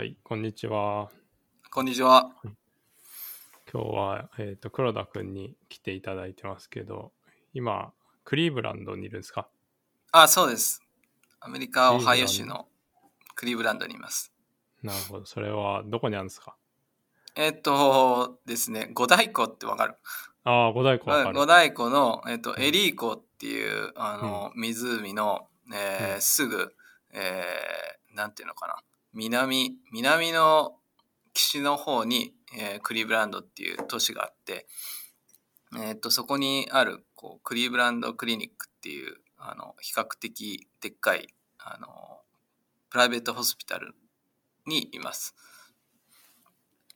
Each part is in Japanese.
はい、こんにちは。こんにちは。今日は、えっ、と、黒田くんに来ていただいてますけど、今、クリーブランドにいるんですか？あ、そうです。アメリカ・オハイオ州のクリーブランドにいます。なるほど。それはどこにあるんですか？えっとですね、五大湖ってわかる？ああ、五大湖わかる。五大湖の、えっとうんエリー湖っていうあの、湖の、えーうんすぐ、えーなんていうのかな南南の岸の方に、えークリーブランドっていう都市があって、えっとそこにあるこうクリーブランドクリニックっていうあの比較的でっかいあのプライベートホスピタルにいます。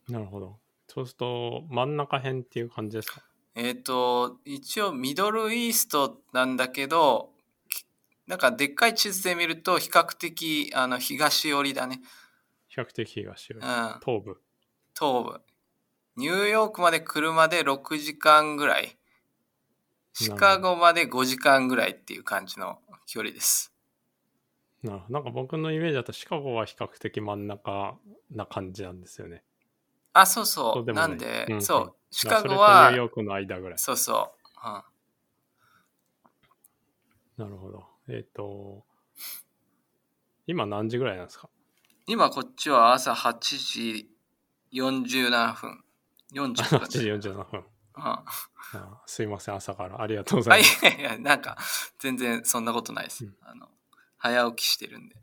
なるほど。そうすると、真ん中辺っていう感じですか？えっ、と、一応ミドルイーストなんだけど、きなんかでっかい地図で見ると比較的あの東寄りだね。比較的東寄りうん、東東部。部。ニューヨークまで車で6時間ぐらい。シカゴまで5時間ぐらいっていう感じの距離です。なるほど。なんか僕のイメージだとシカゴは比較的真ん中な感じなんですよね。あ、そうそう。なんで、うんそう。シカゴはニュー、ヨークの間ぐらい。そうそう。うんなるほど。えっ、と、今何時ぐらいなんですか？今こっちは朝8時47分。40分。8時47分。うんあすいません、朝から。ありがとうござあいいます。やいや、なんか、全然そんなことないです。うんあの早起きしてるんで、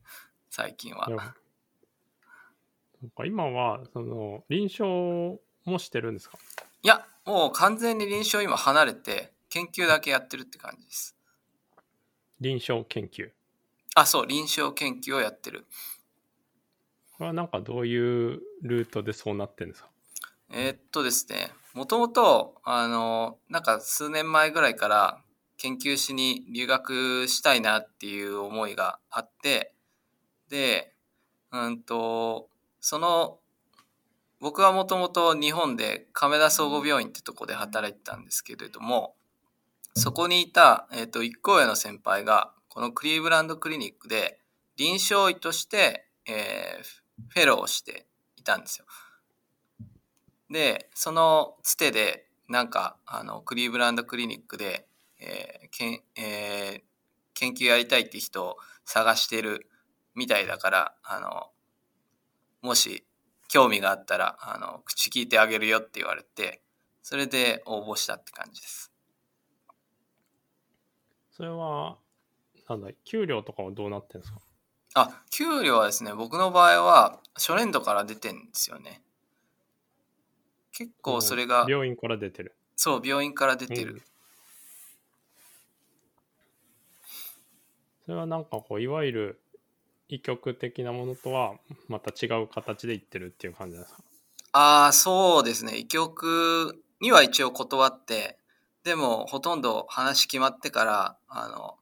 最近は今は、その、臨床もしてるんですか？いや、もう完全に臨床今離れて、研究だけやってるって感じです。臨床研究。あ、そう、臨床研究をやってる。これはなんかどういうルートでそうなってるんですか？えーっとですね、もともと、あの、なんか数年前ぐらいから研究しに留学したいなっていう思いがあって、で、うんと、その、僕はもともと日本で亀田総合病院ってとこで働いてたんですけれども、そこにいた、えーっと、一個上の先輩が、このクリーブランドクリニックで臨床医として、えーフェローをしていたんですよ。でそのつてでなんかあのクリーブランドクリニックで、えーけんえー研究やりたいって人を探してるみたいだからあのもし興味があったらあの口聞いてあげるよって言われてそれで応募したって感じです。それは、なんだ、給料とかはどうなってるんですか？あ給料はですね僕の場合は初年度から出てんですよね。結構それが病院から出てる。そう病院から出てる。うんそれはなんかこう、いわゆる医局的なものとはまた違う形で言ってるっていう感じなんですか？ああ、そうですね。医局には一応断って、でもほとんど話決まってから、あの、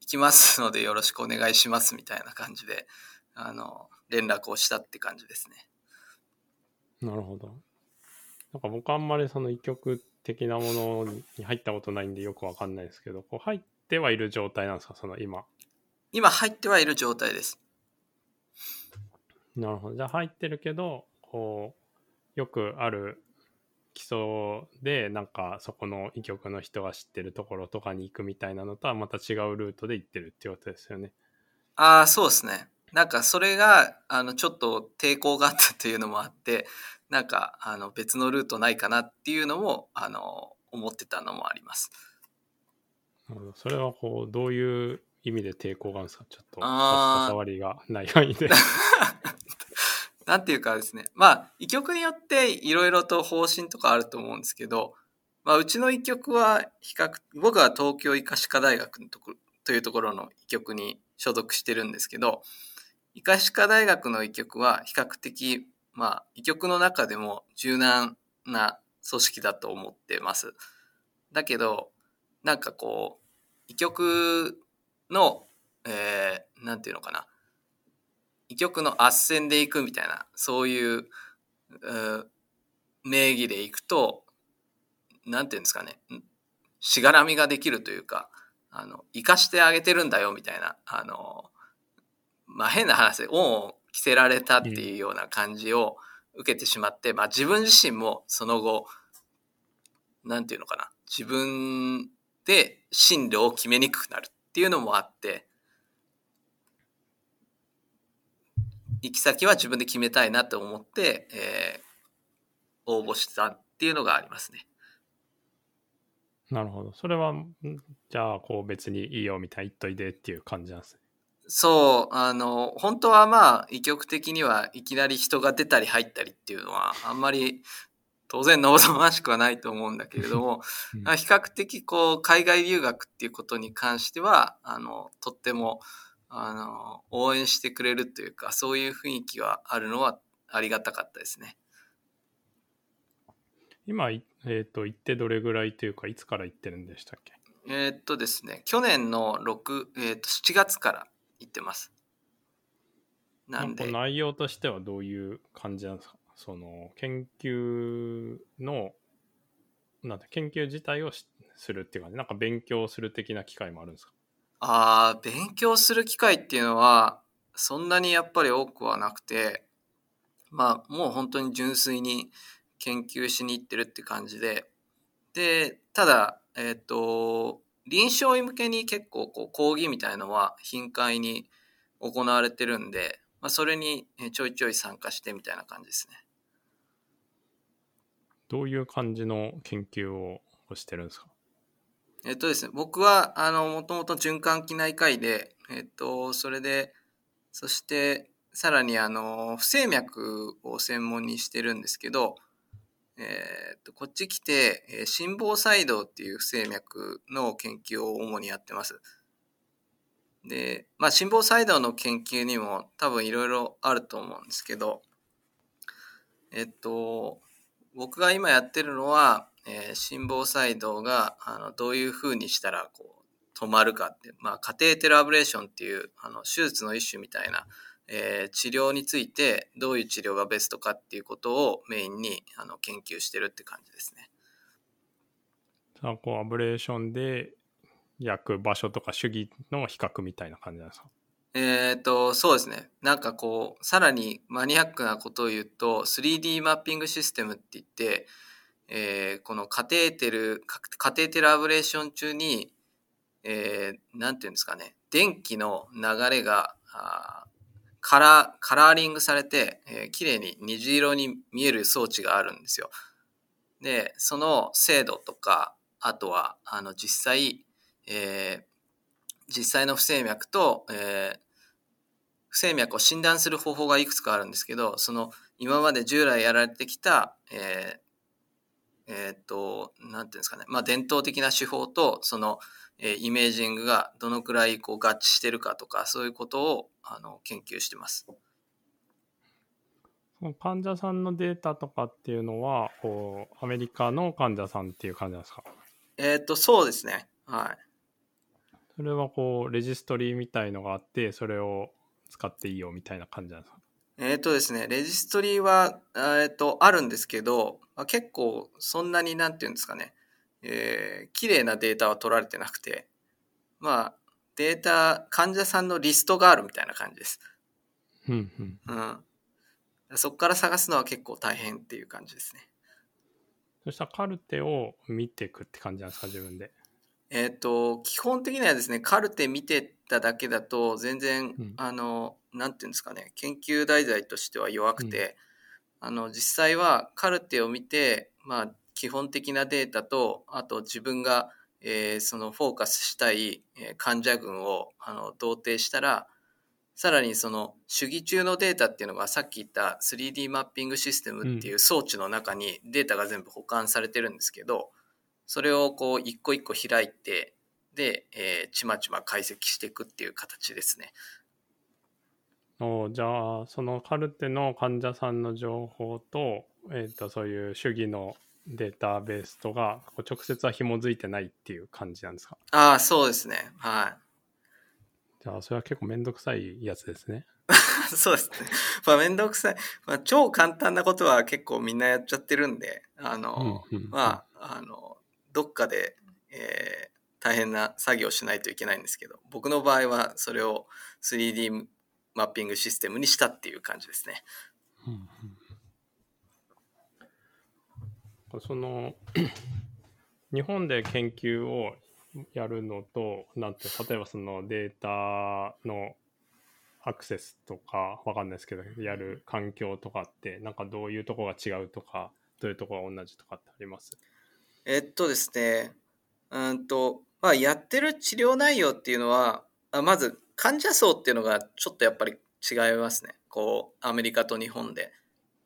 行きますのでよろしくお願いしますみたいな感じで、あの、連絡をしたって感じですね。なるほど。なんか僕あんまりその医局的なものに入ったことないんでよくわかんないですけど、こう入ってはいる状態なんですか？その今。今入ってはいる状態です。なるほど。じゃあ入ってるけど、こう、よくある基礎で、なんかそこの医局の人が知ってるところとかに行くみたいなのとはまた違うルートで行ってるっていうことですよね。ああ、そうですね。なんかそれが、あの、ちょっと抵抗があったというのもあって、なんか、あの、別のルートないかなっていうのも、あの、思ってたのもあります。それはこう、どういう意味で抵抗があるんですか？ちょっと、あー関わりがない範囲で。なんていうかですね。まあ、医局によっていろいろと方針とかあると思うんですけど、まあ、うちの医局は比較、僕は東京医科歯科大学のところというところの医局に所属してるんですけど、医科歯科大学の医局は比較的、まあ、医局の中でも柔軟な組織だと思ってます。だけど、なんかこう、医局の、えー、なんていうのかな。医局の斡旋で行くみたいなそういうう名義で行くとなんていうんですかねしがらみができるというかあの生かしてあげてるんだよみたいなあのまあ変な話で恩を着せられたっていうような感じを受けてしまって、まあ自分自身もその後、なんていうのかな、自分で進路を決めにくくなるっていうのもあって、行き先は自分で決めたいなと思って、えー応募したっていうのがありますね。なるほど。それは、んじゃあ、こう別にいいよみたいな言っといでっていう感じなんですね。そう、あの、本当はまあ、医局的にはいきなり人が出たり入ったりっていうのは、あんまり当然望ましくはないと思うんだけれども、うんまあ比較的こう、海外留学っていうことに関しては、あの、とっても、あの、応援してくれるというか、そういう雰囲気はあるのはありがたかったですね。今、いえっ、と、行ってどれぐらいというか、いつから行ってるんでしたっけ？えーっとですね、去年の6、えーっと7月から行ってます。なんで、か内容としてはどういう感じなんですか？その、研究の、なんて、研究自体をしするっていう感じ、なんか勉強する的な機会もあるんですか？ああ、勉強する機会っていうのは、そんなにやっぱり多くはなくて、まあ、もう本当に純粋に研究しに行ってるって感じで、で、ただ、えっ、と、臨床医向けに結構こう講義みたいのは頻回に行われてるんで、まあ、それにちょいちょい参加してみたいな感じですね。どういう感じの研究をしてるんですか？えっとですね、僕は、あの、もともと循環器内科医で、えっと、それで、そして、さらに、あの、不整脈を専門にしてるんですけど、えっと、こっち来て、えー心房細動っていう不整脈の研究を主にやってます。で、まあ、心房細動の研究にも多分いろいろあると思うんですけど、えっと、僕が今やってるのは、えー心房細動があのどういうふうにしたらこう止まるかって、まあ、カテーテルアブレーションっていうあの手術の一種みたいな、えー治療についてどういう治療がベストかっていうことをメインにあの研究してるって感じですね。じゃあ、こう、アブレーションで焼く場所とか主義の比較みたいな感じなんですか？えっ、と、そうですね。なんかこう、さらにマニアックなことを言うと、3D マッピングシステムって言って、えーこのカテーテル、カテーテルアブレーション中に、えーなんていうんですかね、電気の流れが、あカラー、カラーリングされて、えー綺麗に虹色に見える装置があるんですよ。で、その精度とか、あとは、あの、実際、えー実際の不整脈と、えー不整脈を診断する方法がいくつかあるんですけど、その今まで従来やられてきた、えーえーっと、なんていうんですかね、まあ伝統的な手法と、その、えーイメージングがどのくらいこう合致してるかとか、そういうことをあの研究してます。患者さんのデータとかっていうのは、こう、アメリカの患者さんっていう感じなんですか？えーっと、そうですね。はい。それはこう、レジストリーみたいのがあって、それを使っていいよみたいな感じなんですか？えっ、とですね、レジストリーは、えっ、と、あるんですけど、まあ、結構そんなになんていうんですかね、えー、綺麗なデータは取られてなくて、まあ、データ、患者さんのリストがあるみたいな感じです。うんうん。うん。そこから探すのは結構大変っていう感じですね。そしたらカルテを見ていくって感じなんですか自分で？えっ、と、基本的にはですね、カルテ見てただけだと、全然、うんあの、なんていうんですかね、研究題材としては弱くて、あの、実際はカルテを見て、まあ、基本的なデータと、あと自分が、えーそのフォーカスしたい、えー患者群をあの同定したら、さらにその主義中のデータっていうのがさっき言った 3D マッピングシステムっていう装置の中にデータが全部保管されてるんですけど、それをこう一個一個開いて、で、えーちまちま解析していくっていう形ですね。おじゃあ、そのカルテの患者さんの情報と、えっ、と、そういう主義のデータベースとが直接は紐づいてないっていう感じなんですか？ああ、そうですね。はい。じゃあ、それは結構めんどくさいやつですね。そうですね。まあ、めんどくさい。まあ、超簡単なことは結構みんなやっちゃってるんで、あの、うんうんまあ、あの、どっかで、えー大変な作業をしないといけないんですけど、僕の場合はそれを 3D マッピングシステムにしたっていう感じですね。うんうん、その日本で研究をやるのとなんて例えばそのデータのアクセスとかわかんないですけどやる環境とかってなんかどういうとこが違うとかどういうとこが同じとかってあります？えっとですね。うんとまあやってる治療内容っていうのはあまず患者層っていうのがちょっとやっぱり違いますねこうアメリカと日本で。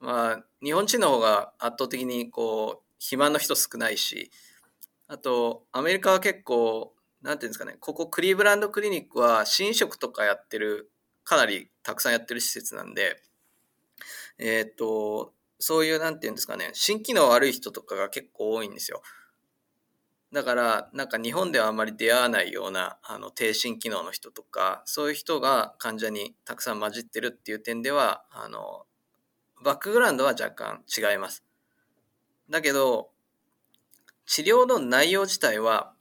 まあ日本人の方が圧倒的にこう肥満の人少ないしあとアメリカは結構なんていうんですかねここクリーブランドクリニックは新食とかやってるかなりたくさんやってる施設なんでえっ、とそういうなんていうんですかね心機能悪い人とかが結構多いんですよ。だからなんか日本ではあまり出会わないようなあの低心機能の人とかそういう人が患者にたくさん混じってるっていう点ではあのバックグラウンドは若干違います。だけど治療の内容自体は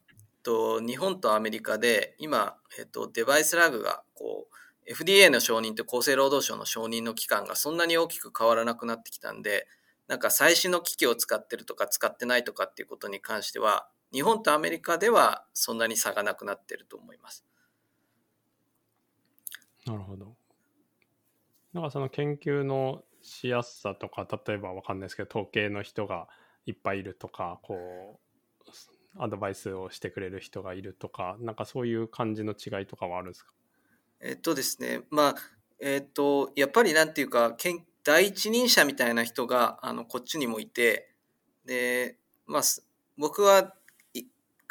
と日本とアメリカで今、えっと、デバイスラグがこう FDA の承認と厚生労働省の承認の期間がそんなに大きく変わらなくなってきたんでなんか最新の機器を使ってるとか使ってないとかっていうことに関しては日本とアメリカではそんなに差がなくなってると思います。なるほど。なんかその研究のしやすさとか例えばわかんないですけど統計の人がいっぱいいるとかこうアドバイスをしてくれる人がいるとかなんかそういう感じの違いとかはあるんですか？えっとですねまあえっとやっぱりなんていうか第一人者みたいな人があのこっちにもいてでまあ僕は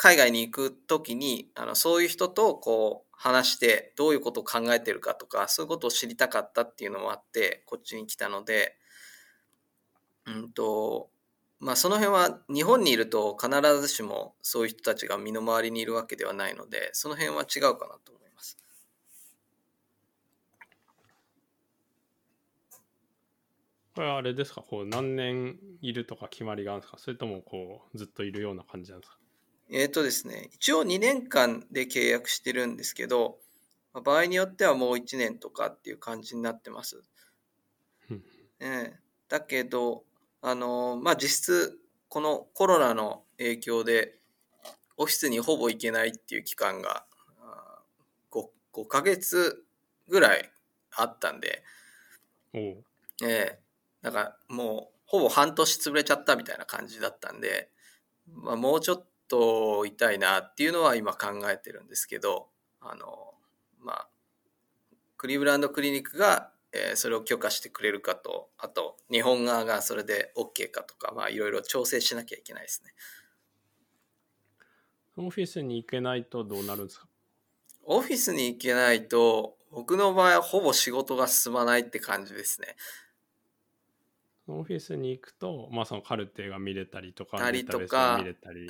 海外に行く時にあのそういう人とこう話してどういうことを考えてるかとかそういうことを知りたかったっていうのもあってこっちに来たので、うんとまあ、その辺は日本にいると必ずしもそういう人たちが身の回りにいるわけではないのでその辺は違うかなと思います。これはあれですか？こう何年いるとか決まりがあるんですか？それともこうずっといるような感じなんですか？えっ、ー、とですね、一応2年間で契約してるんですけど、場合によってはもう1年とかっていう感じになってます。えー、だけど、あのー、まあ、実質、このコロナの影響で、オフィスにほぼ行けないっていう期間が5、5ヶ月ぐらいあったんで、ええ。ー、だからもう、ほぼ半年潰れちゃったみたいな感じだったんで、まあ、もうちょっとといたいなっていうのは今考えてるんですけどあのまあクリーブランドクリニックが、えー、それを許可してくれるかとあと日本側がそれで OK かとかまあいろいろ調整しなきゃいけないですね。オフィスに行けないとどうなるんですか？オフィスに行けないと僕の場合はほぼ仕事が進まないって感じですねオフィスに行くと、まあ、そのカルテが見れたりとか、たりとか、見れたり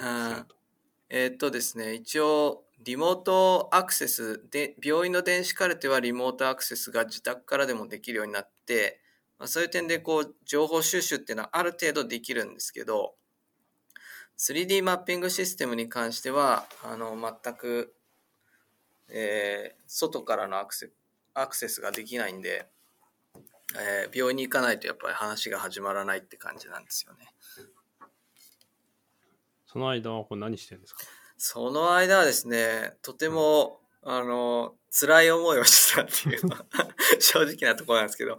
えー、っとですね、一応、リモートアクセスで、病院の電子カルテはリモートアクセスが自宅からでもできるようになって、まあ、そういう点でこう、情報収集っていうのはある程度できるんですけど、3D マッピングシステムに関しては、あの、全く、えー、外からのアクセアクセスができないんで、えー、病院に行かないとやっぱり話が始まらないって感じなんですよね。その間はこれ何してるんですか？その間はですね、とても、うん、あの、辛い思いをしてたっていうのは 正直なところなんですけど、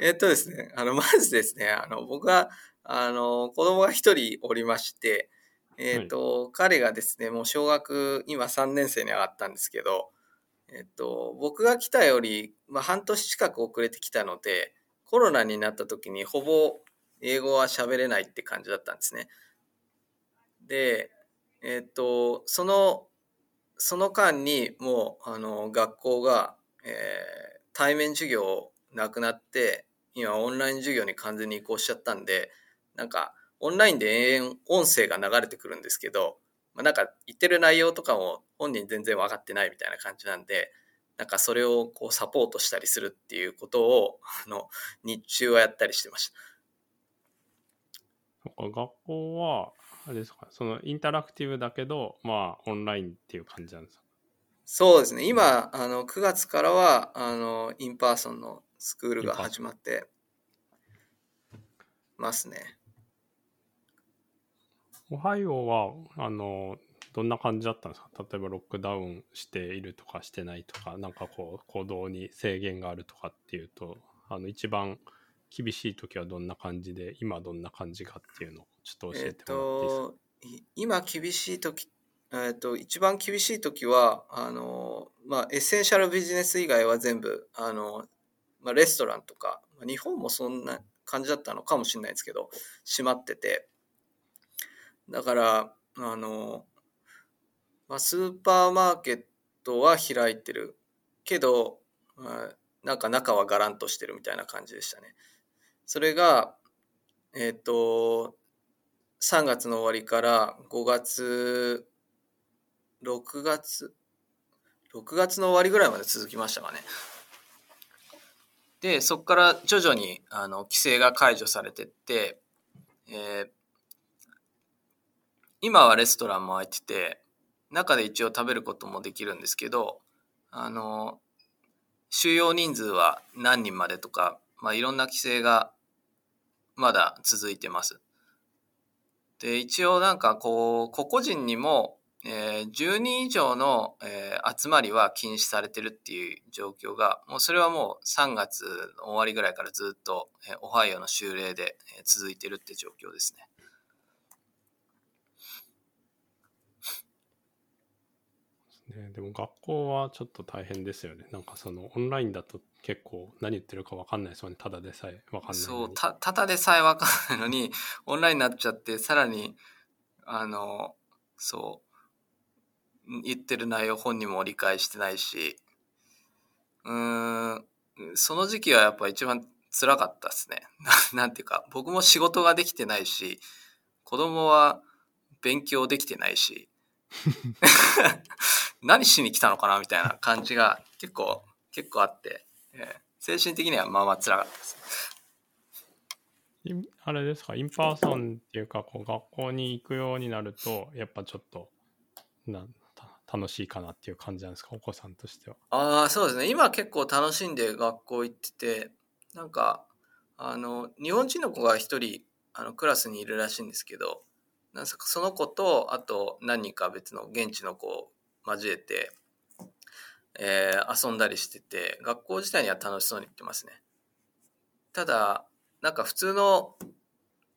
えっとですね、あの、まずですね、あの、僕は、あの、子供が一人おりまして、えっ、と、はい、彼がですね、もう小学、今3年生に上がったんですけど、えっと、僕が来たより、まあ、半年近く遅れてきたので、コロナになった時にほぼ英語は喋れないって感じだったんですね。で、えっと、その、その間にもう、あの、学校が、えー、対面授業なくなって、今オンライン授業に完全に移行しちゃったんで、なんか、オンラインで永遠音声が流れてくるんですけど、まあ、なんか言ってる内容とかも本人全然分かってないみたいな感じなんで、なんかそれをこうサポートしたりするっていうことを、あの、日中はやったりしてました。学校は、あれですか、そのインタラクティブだけど、まあオンラインっていう感じなんですか？そうですね。今、あの、9月からは、あの、 in-person のスクールが始まってますね。オハイオは、あの、どんな感じだったんですか？例えばロックダウンしているとかしてないとか、なんかこう、行動に制限があるとかっていうと、あの、一番厳しい時はどんな感じで、今どんな感じかっていうのをちょっと教えてもらっていいですか、えー、今厳しい時えっと、一番厳しい時は、あの、まあ、エッセンシャルビジネス以外は全部、あの、まあ、レストランとか、日本もそんな感じだったのかもしれないですけど、閉まってて。だから、あの、まあ、スーパーマーケットは開いてるけど、なんか中はガランとしてるみたいな感じでしたね。それが、えっ、ー、と、3月の終わりから5月6月、6月の終わりぐらいまで続きましたかね。で、そこから徐々にあの規制が解除されてって、えー、今はレストランも開いてて、中で一応食べることもできるんですけど、あの、収容人数は何人までとか、まあ、いろんな規制がまだ続いてます。で、一応なんかこう、個々人にもえー、10人以上の、えー、集まりは禁止されてるっていう状況が、もうそれはもう3月の終わりぐらいからずっと、えー、オハイオの州令で、えー、続いてるって状況ですね。ね、でも学校はちょっと大変ですよね。なんかそのオンラインだと結構何言ってるか分かんないですよね。ただでさえ分かんないそうた、ただでさえ分かんないのに、オンラインになっちゃって、さらに、あの、そう、言ってる内容本人も理解してないし、うーん、その時期はやっぱ一番辛かったですね。なんていうか、僕も仕事ができてないし、子供は勉強できてないし、何しに来たのかなみたいな感じが結構、結構あって、えー、精神的にはまあまあ辛かったです。あれですか、 in-person っていうか、こう学校に行くようになると、やっぱちょっと、なん楽しいかなっていう感じなんですか？お子さんとしては。ああそうですね。今結構楽しんで学校行っててなんかあの日本人の子が一人あのクラスにいるらしいんですけどなんか？その子とあと何人か別の現地の子を交えて、えー、遊んだりしてて学校自体には楽しそうに行ってますね。ただなんか普通の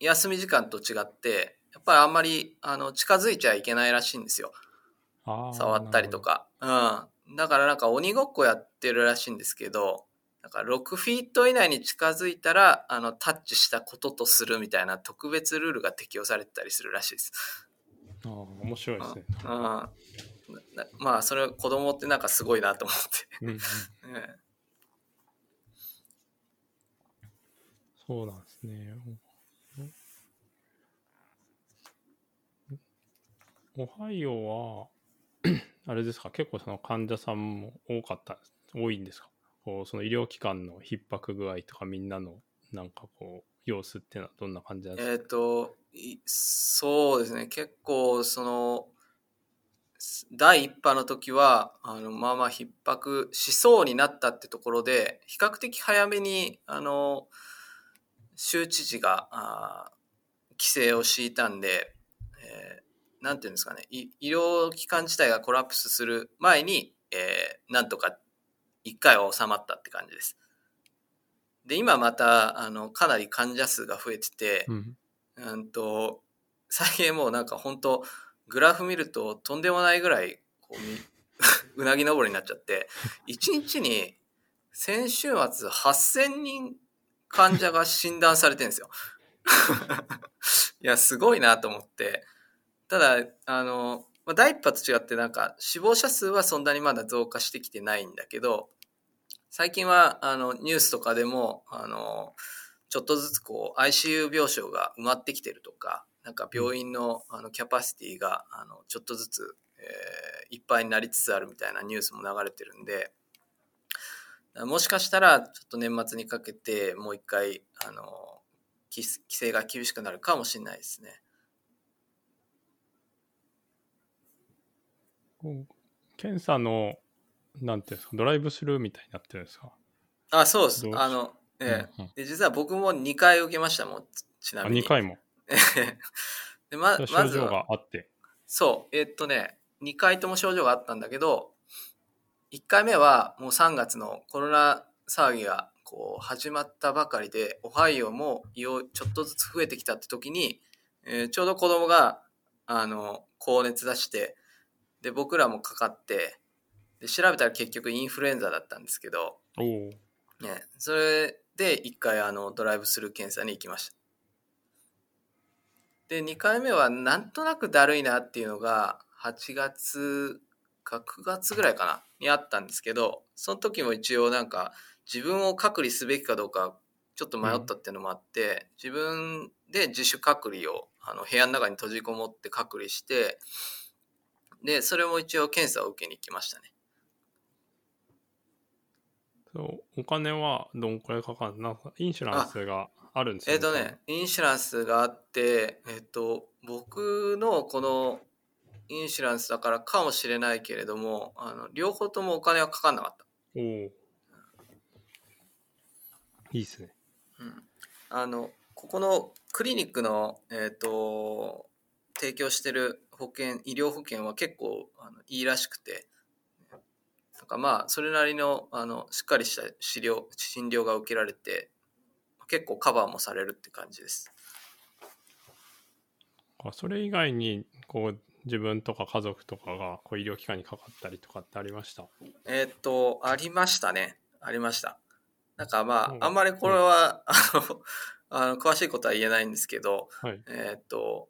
休み時間と違ってやっぱりあんまりあの近づいちゃいけないらしいんですよ。触ったりとか。うん。だからなんか鬼ごっこやってるらしいんですけど、だから6フィート以内に近づいたら、あの、タッチしたこととするみたいな特別ルールが適用されてたりするらしいです。ああ、面白いですね。うん。まあ、それ子供ってなんかすごいなと思って。うん、うん、そうなんですね。オハイオは、あれですか、結構その患者さんも多かった、多いんですか？こうその医療機関の逼迫具合とかみんなのなんかこう様子っていうのはどんな感じなんですか？えっ、ー、とそうですね。結構その第1波の時はあのまあまあ逼迫しそうになったってところで比較的早めにあの州知事があ規制を敷いたんでなんていうんですかね、医療機関自体がコラプスする前に、えー、なんとか一回は収まったって感じです。で、今また、あの、かなり患者数が増えてて、うん、うんと、最近もうなんか本当グラフ見るととんでもないぐらい、こう、うなぎ登りになっちゃって、1日に先週末8000人患者が診断されてるんですよ。いや、すごいなと思って。ただ、あの、まあ、第一波と違ってなんか死亡者数はそんなにまだ増加してきてないんだけど、最近はあのニュースとかでも、あの、ちょっとずつこう ICU 病床が埋まってきてるとか、なんか病院のあのキャパシティがあのちょっとずつ、えー、いっぱいになりつつあるみたいなニュースも流れてるんで、もしかしたらちょっと年末にかけてもう一回あの規制が厳しくなるかもしれないですね。検査の、なんていうんですか、ドライブスルーみたいになってるんですか？あ、そうですあの、ええうんうんで実は僕も2回受けましたもん、ちなあ、みに。2回も。でまず状は、があって。そう、えっとね、2回とも症状があったんだけど、1回目はもう3月のコロナ騒ぎがこう始まったばかりで、オハイオもちょっとずつ増えてきたって時に、えーちょうど子供があの高熱出して、で、僕らもかかって、で調べたら結局インフルエンザだったんですけど。ね、それで1回あのドライブスルー検査に行きました。で、2回目はなんとなくだるいなっていうのが8月か9月ぐらいかなにあったんですけど、その時も一応なんか自分を隔離すべきかどうかちょっと迷ったっていうのもあって、自分で自主隔離をあの部屋の中に閉じこもって隔離して、で、それも一応検査を受けに行きましたね。そうお金はどんくらいかかるなんかインシュランスがあるんですよえっ、とね、インシュランスがあって、えっ、と、僕のこのインシュランスだからかもしれないけれども、あの両方ともお金はかかんなかった。おお。いいっすね。うん、あの、ここのクリニックの、えっ、と、提供してる保険、医療保険は結構あのいいらしくて、なんかまあ、それなりの、あの、しっかりした治療、診療が受けられて、結構カバーもされるって感じです。あそれ以外に、こう、自分とか家族とかがこう医療機関にかかったりとかってありました？えーっと、ありましたね。ありました。なんかまうんあ、あんまりこれは、あの、あの詳しいことは言えないんですけど、はい。えーっと、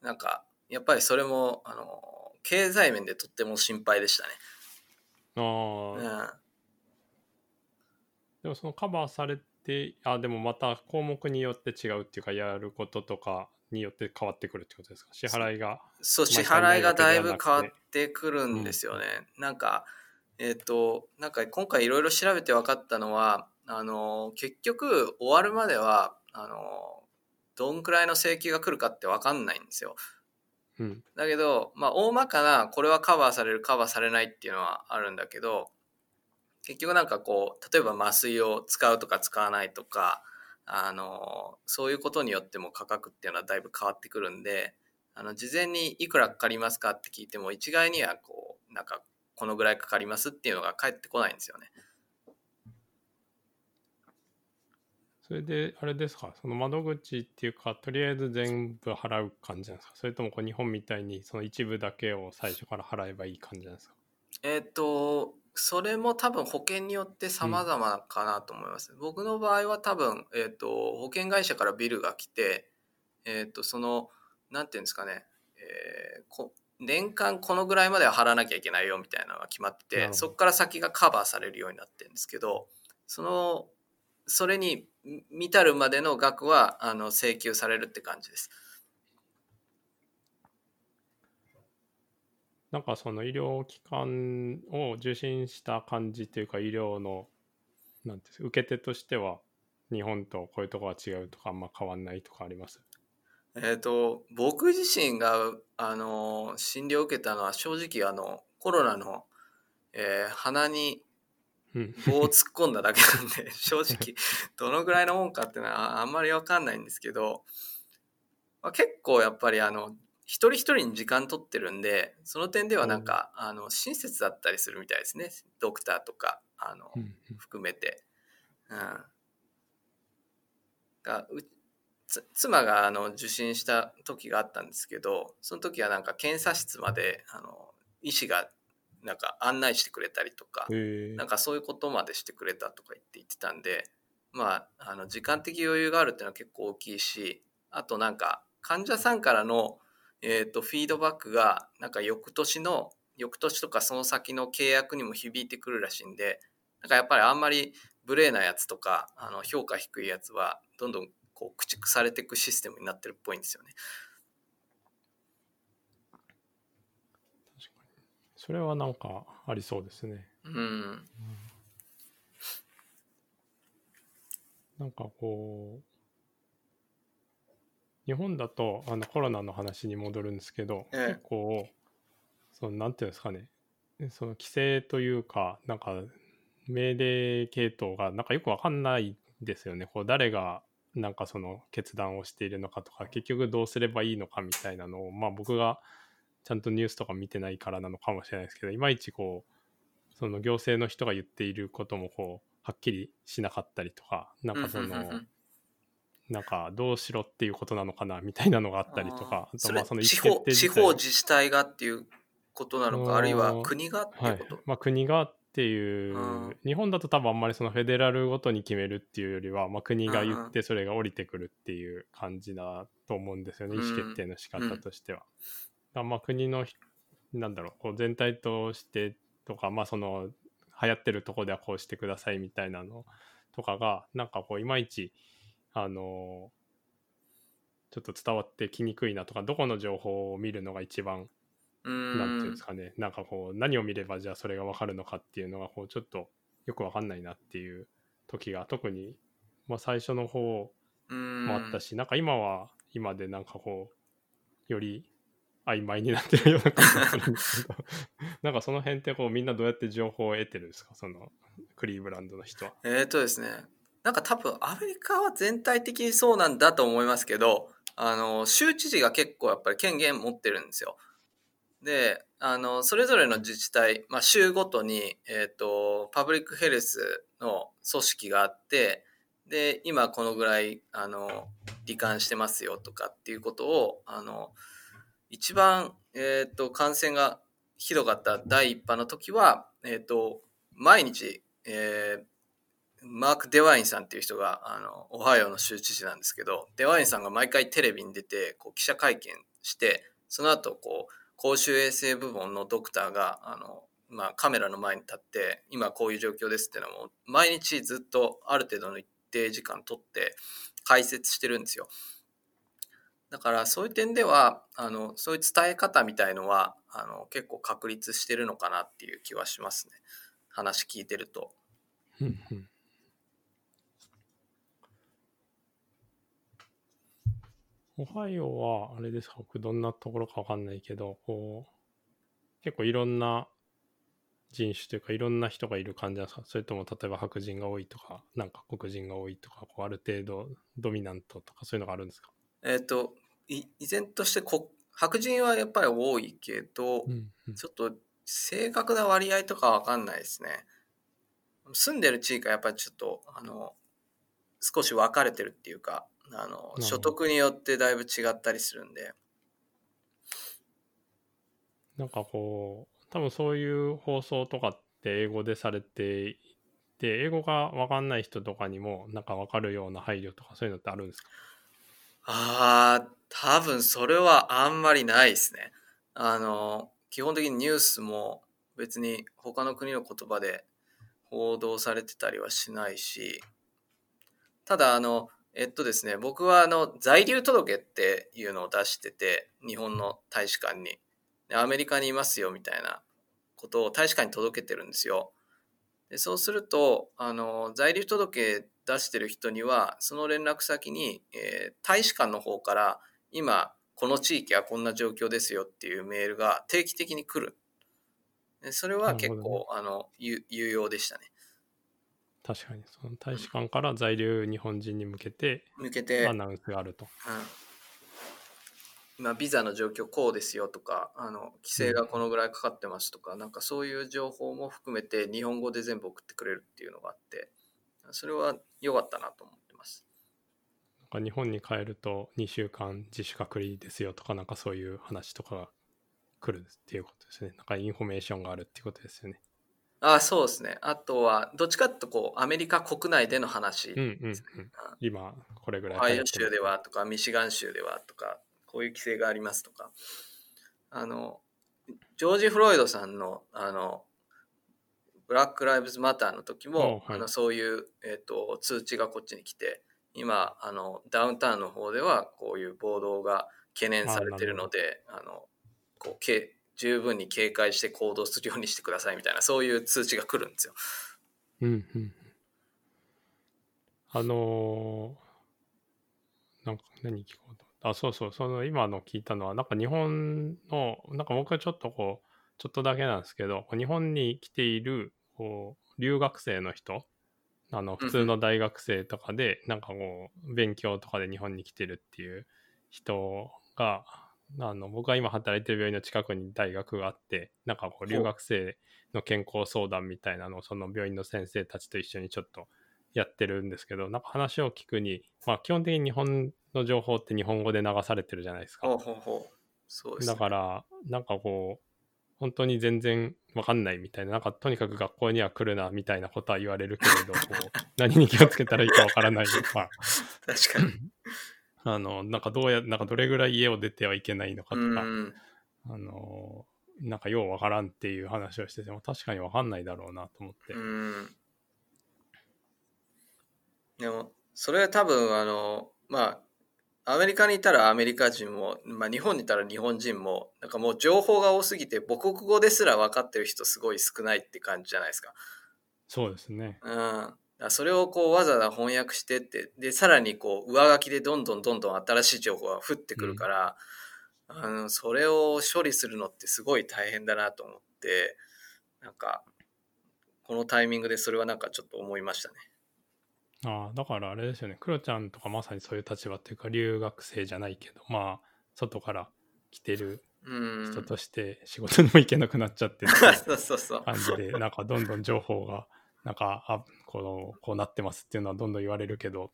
なんか、やっぱりそれも、あの、経済面でとっても心配でしたね。ああ、うん。でもそのカバーされて、あ、でもまた項目によって違うっていうか、やることとかによって変わってくるってことですか？支払いが。そう、支まあ払いがだいぶ変わってくるんですよね。なんか、えーっと、なんか今回いろいろ調べて分かったのは、あの、結局終わるまでは、あの、どんくらいの請求が来るかって分かんないんですよ。うん。だけど、まあ、大まかなこれはカバーされるカバーされないっていうのはあるんだけど結局なんかこう例えば麻酔を使うとか使わないとかあのそういうことによっても価格っていうのはだいぶ変わってくるんであの事前にいくらかかりますかって聞いても一概にはこうなんかこのぐらいかかりますっていうのが返ってこないんですよね。それで、あれですか、その窓口っていうか、とりあえず全部払う感じなんですか？それともこう日本みたいにその一部だけを最初から払えばいい感じなんですか？えっ、と、それも多分保険によって様々かなと思います。僕の場合は多分、えっ、と、保険会社からビルが来て、えっ、と、その、なんていうんですかね、えーこ年間このぐらいまでは払わなきゃいけないよみたいなのが決まってて、そこから先がカバーされるようになってるんですけど、その、それに見たるまでの額はあの請求されるって感じです。なんかその医療機関を受診した感じというか医療のなんて受け手としては日本とこういうとこが違うとかあんま変わんないとかあります？えー、と僕自身があの診療を受けたのは正直あのコロナの、えー鼻にうん。棒を突っ込んだだけなんで 正直どのぐらいのもんかっていうのはあんまり分かんないんですけど、まあ、結構やっぱりあの一人一人に時間取ってるんでその点ではなんか、あの親切だったりするみたいですね。ドクターとかあの、うん含めて。うん、がうつ妻があの受診した時があったんですけどその時はなんか検査室まであの医師がなんか案内してくれたりとか、なんかそういうことまでしてくれたとか言って言ってたんでまああの時間的余裕があるっていうのは結構大きいしあとなんか患者さんからの、えー、とフィードバックがなんか翌年の翌年とかその先の契約にも響いてくるらしいんでなんかやっぱりあんまり無礼なやつとかあの評価低いやつはどんどんこう駆逐されていくシステムになってるっぽいんですよね。それはなんかありそうですね。うん、なんかこう日本だとあのコロナの話に戻るんですけど、ええ。結構そのなんていうんですかね。その規制というか、なんか命令系統がなんかよくわかんないですよね。こう誰がなんかその決断をしているのかとか、結局どうすればいいのかみたいなのを、まあ僕がちゃんとニュースとか見てないからなのかもしれないですけど、いまいちこう、その行政の人が言っていることもこう、はっきりしなかったりとか、なんかその、なんかどうしろっていうことなのかなみたいなのがあったりとか、その地方地方自治体がっていうことなのか、あるいは国がっていうこと、はい、まあ、国がっていう、日本だと多分あんまりそのフェデラルごとに決めるっていうよりは、まあ、国が言ってそれが降りてくるっていう感じだと思うんですよね、意思決定の仕方としては。だまあ国のなんだろうこう全体としてとかまあその流行ってるとこではこうしてくださいみたいなのとかがなんかこういまいちあのちょっと伝わってきにくいなとかどこの情報を見るのが一番なんていうんですかね。なんかこう何を見ればじゃあそれが分かるのかっていうのがこうちょっとよく分かんないなっていう時が特に、まあ、最初の方もあったしなんか今は今でなんかこうより曖昧になってるような感じがするんですけど なんかその辺ってこうみんなどうやって情報を得てるんですか？そのクリーブランドの人は。えっ、とですねなんか多分アメリカは全体的にそうなんだと思いますけどあの州知事が結構やっぱり権限持ってるんですよ。であのそれぞれの自治体、まあ、州ごとに、えーと、パブリックヘルスの組織があってで今このぐらいあの罹患してますよとかっていうことをあの一番、えーと、感染がひどかった第1波の時は、えーと、毎日、えー、マーク・デワインさんっていう人があのオハイオの州知事なんですけどデワインさんが毎回テレビに出てこう記者会見してその後こう公衆衛生部門のドクターがあの、まあ、カメラの前に立って今こういう状況ですっていうのも毎日ずっとある程度の一定時間取って解説してるんですよ。だからそういう点ではあのそういう伝え方みたいのはあの結構確立してるのかなっていう気はしますね話聞いてると。オハイオはあれですか？僕どんなところかわかんないけどこう結構いろんな人種というかいろんな人がいる感じなんですか？それとも例えば白人が多いとかなんか黒人が多いとかこうある程度ドミナントとかそういうのがあるんですか？えっ、ー、と依然としてこ白人はやっぱり多いけど、うんうん、ちょっと正確な割合とかわかんないですね。住んでる地域はやっぱりちょっとあの少し分かれてるっていうかあの所得によってだいぶ違ったりするんで。なんかこう多分そういう放送とかって英語でされていて英語が分かんない人とかにもなんか分かるような配慮とかそういうのってあるんですか？ああ、多分それはあんまりないですね。あの、基本的にニュースも別に他の国の言葉で報道されてたりはしないし、ただあの、えっとですね、僕はあの在留届っていうのを出してて、日本の大使館に。アメリカにいますよみたいなことを大使館に届けてるんですよ。でそうするとあの在留届出してる人にはその連絡先に、えー、大使館の方から今この地域はこんな状況ですよっていうメールが定期的に来るそれは結構、ね、あの有用でしたね確かにその大使館から在留日本人に向けて向けてアナウンスがあると、うん今ビザの状況こうですよとかあの規制がこのぐらいかかってますとか、うん、なんかそういう情報も含めて日本語で全部送ってくれるっていうのがあってそれは良かったなと思ってます。なんか日本に帰ると2週間自主隔離ですよとかなんかそういう話とかが来るっていうことですね。なんかインフォメーションがあるっていうことですよね。あそうですね。あとは、どっちかっていうとこう、アメリカ国内での話、うんうんうん、今、これぐらい。ハイオ州ではとか、ミシガン州ではとか、こういう規制がありますとか。あの、ジョージ・フロイドさんの、あの、ブラック・ライブズ・マターの時も、はい、あのそういう、えーと、通知がこっちに来て今あのダウンタウンの方ではこういう暴動が懸念されてるのであのこうけ十分に警戒して行動するようにしてくださいみたいなそういう通知が来るんですよ。うんうん、あのー、なんか何聞こうとあそうそうその今の聞いたのはなんか日本のなんか僕はちょっとこうちょっとだけなんですけど、日本に来ているこう留学生の人、あの普通の大学生とかで、なんかこう、勉強とかで日本に来てるっていう人が、あの僕が今働いてる病院の近くに大学があって、なんかこう留学生の健康相談みたいなのをその病院の先生たちと一緒にちょっとやってるんですけど、なんか話を聞くに、まあ基本的に日本の情報って日本語で流されてるじゃないですか。ほうほうほう。そうです、ね。だから、なんかこう、本当に全然わかんないみたいな、なんかとにかく学校には来るなみたいなことは言われるけれど、こう 何に気をつけたらいいかわからないとか、確かに。あの、なんかどうや、なんかどれぐらい家を出てはいけないのかとか、うん。あの、なんかようわからんっていう話をしてても確かにわかんないだろうなと思って。うん。でも、それは多分、あの、まあ、アメリカにいたらアメリカ人も、まあ、日本にいたら日本人も、なんかもう情報が多すぎて、母国語ですら分かってる人すごい少ないって感じじゃないですか。そうですね。うん。それをこうわざわざ翻訳してって、で、さらにこう上書きでどんどんどんどん新しい情報が降ってくるから、あの、それを処理するのってすごい大変だなと思って、なんか、このタイミングでそれはなんかちょっと思いましたね。ああ、だからあれですよね。クロちゃんとかまさにそういう立場っていうか、留学生じゃないけど、まあ、外から来てるうん。人として仕事にも行けなくなっちゃってっていう そうそうそう。感じで、なんかどんどん情報が、なんか、あ、この、こうなってますっていうのはどんどん言われるけど、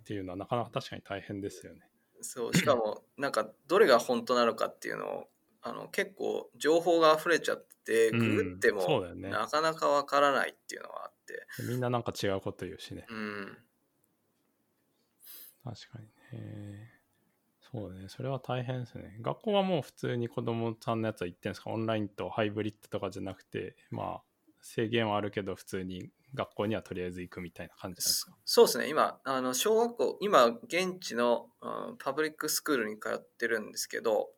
っていうのはなかなか確かに大変ですよね。そう、しかも、なんか、どれが本当なのかっていうのを、あの、結構、情報が溢れちゃって、うんググってそうも、だよねなかなかわからないっていうのがあって、みんななんか違うこと言うしね。うん。確かにね。そうね。それは大変ですね。学校はもう普通に子供さんのやつは行ってんですか？オンラインとハイブリッドとかじゃなくて、まあ、制限はあるけど、普通に学校にはとりあえず行くみたいな感じなんですか？そうですね、今、あの小学校、今、現地の、うんパブリックスクールに通ってるんですけど、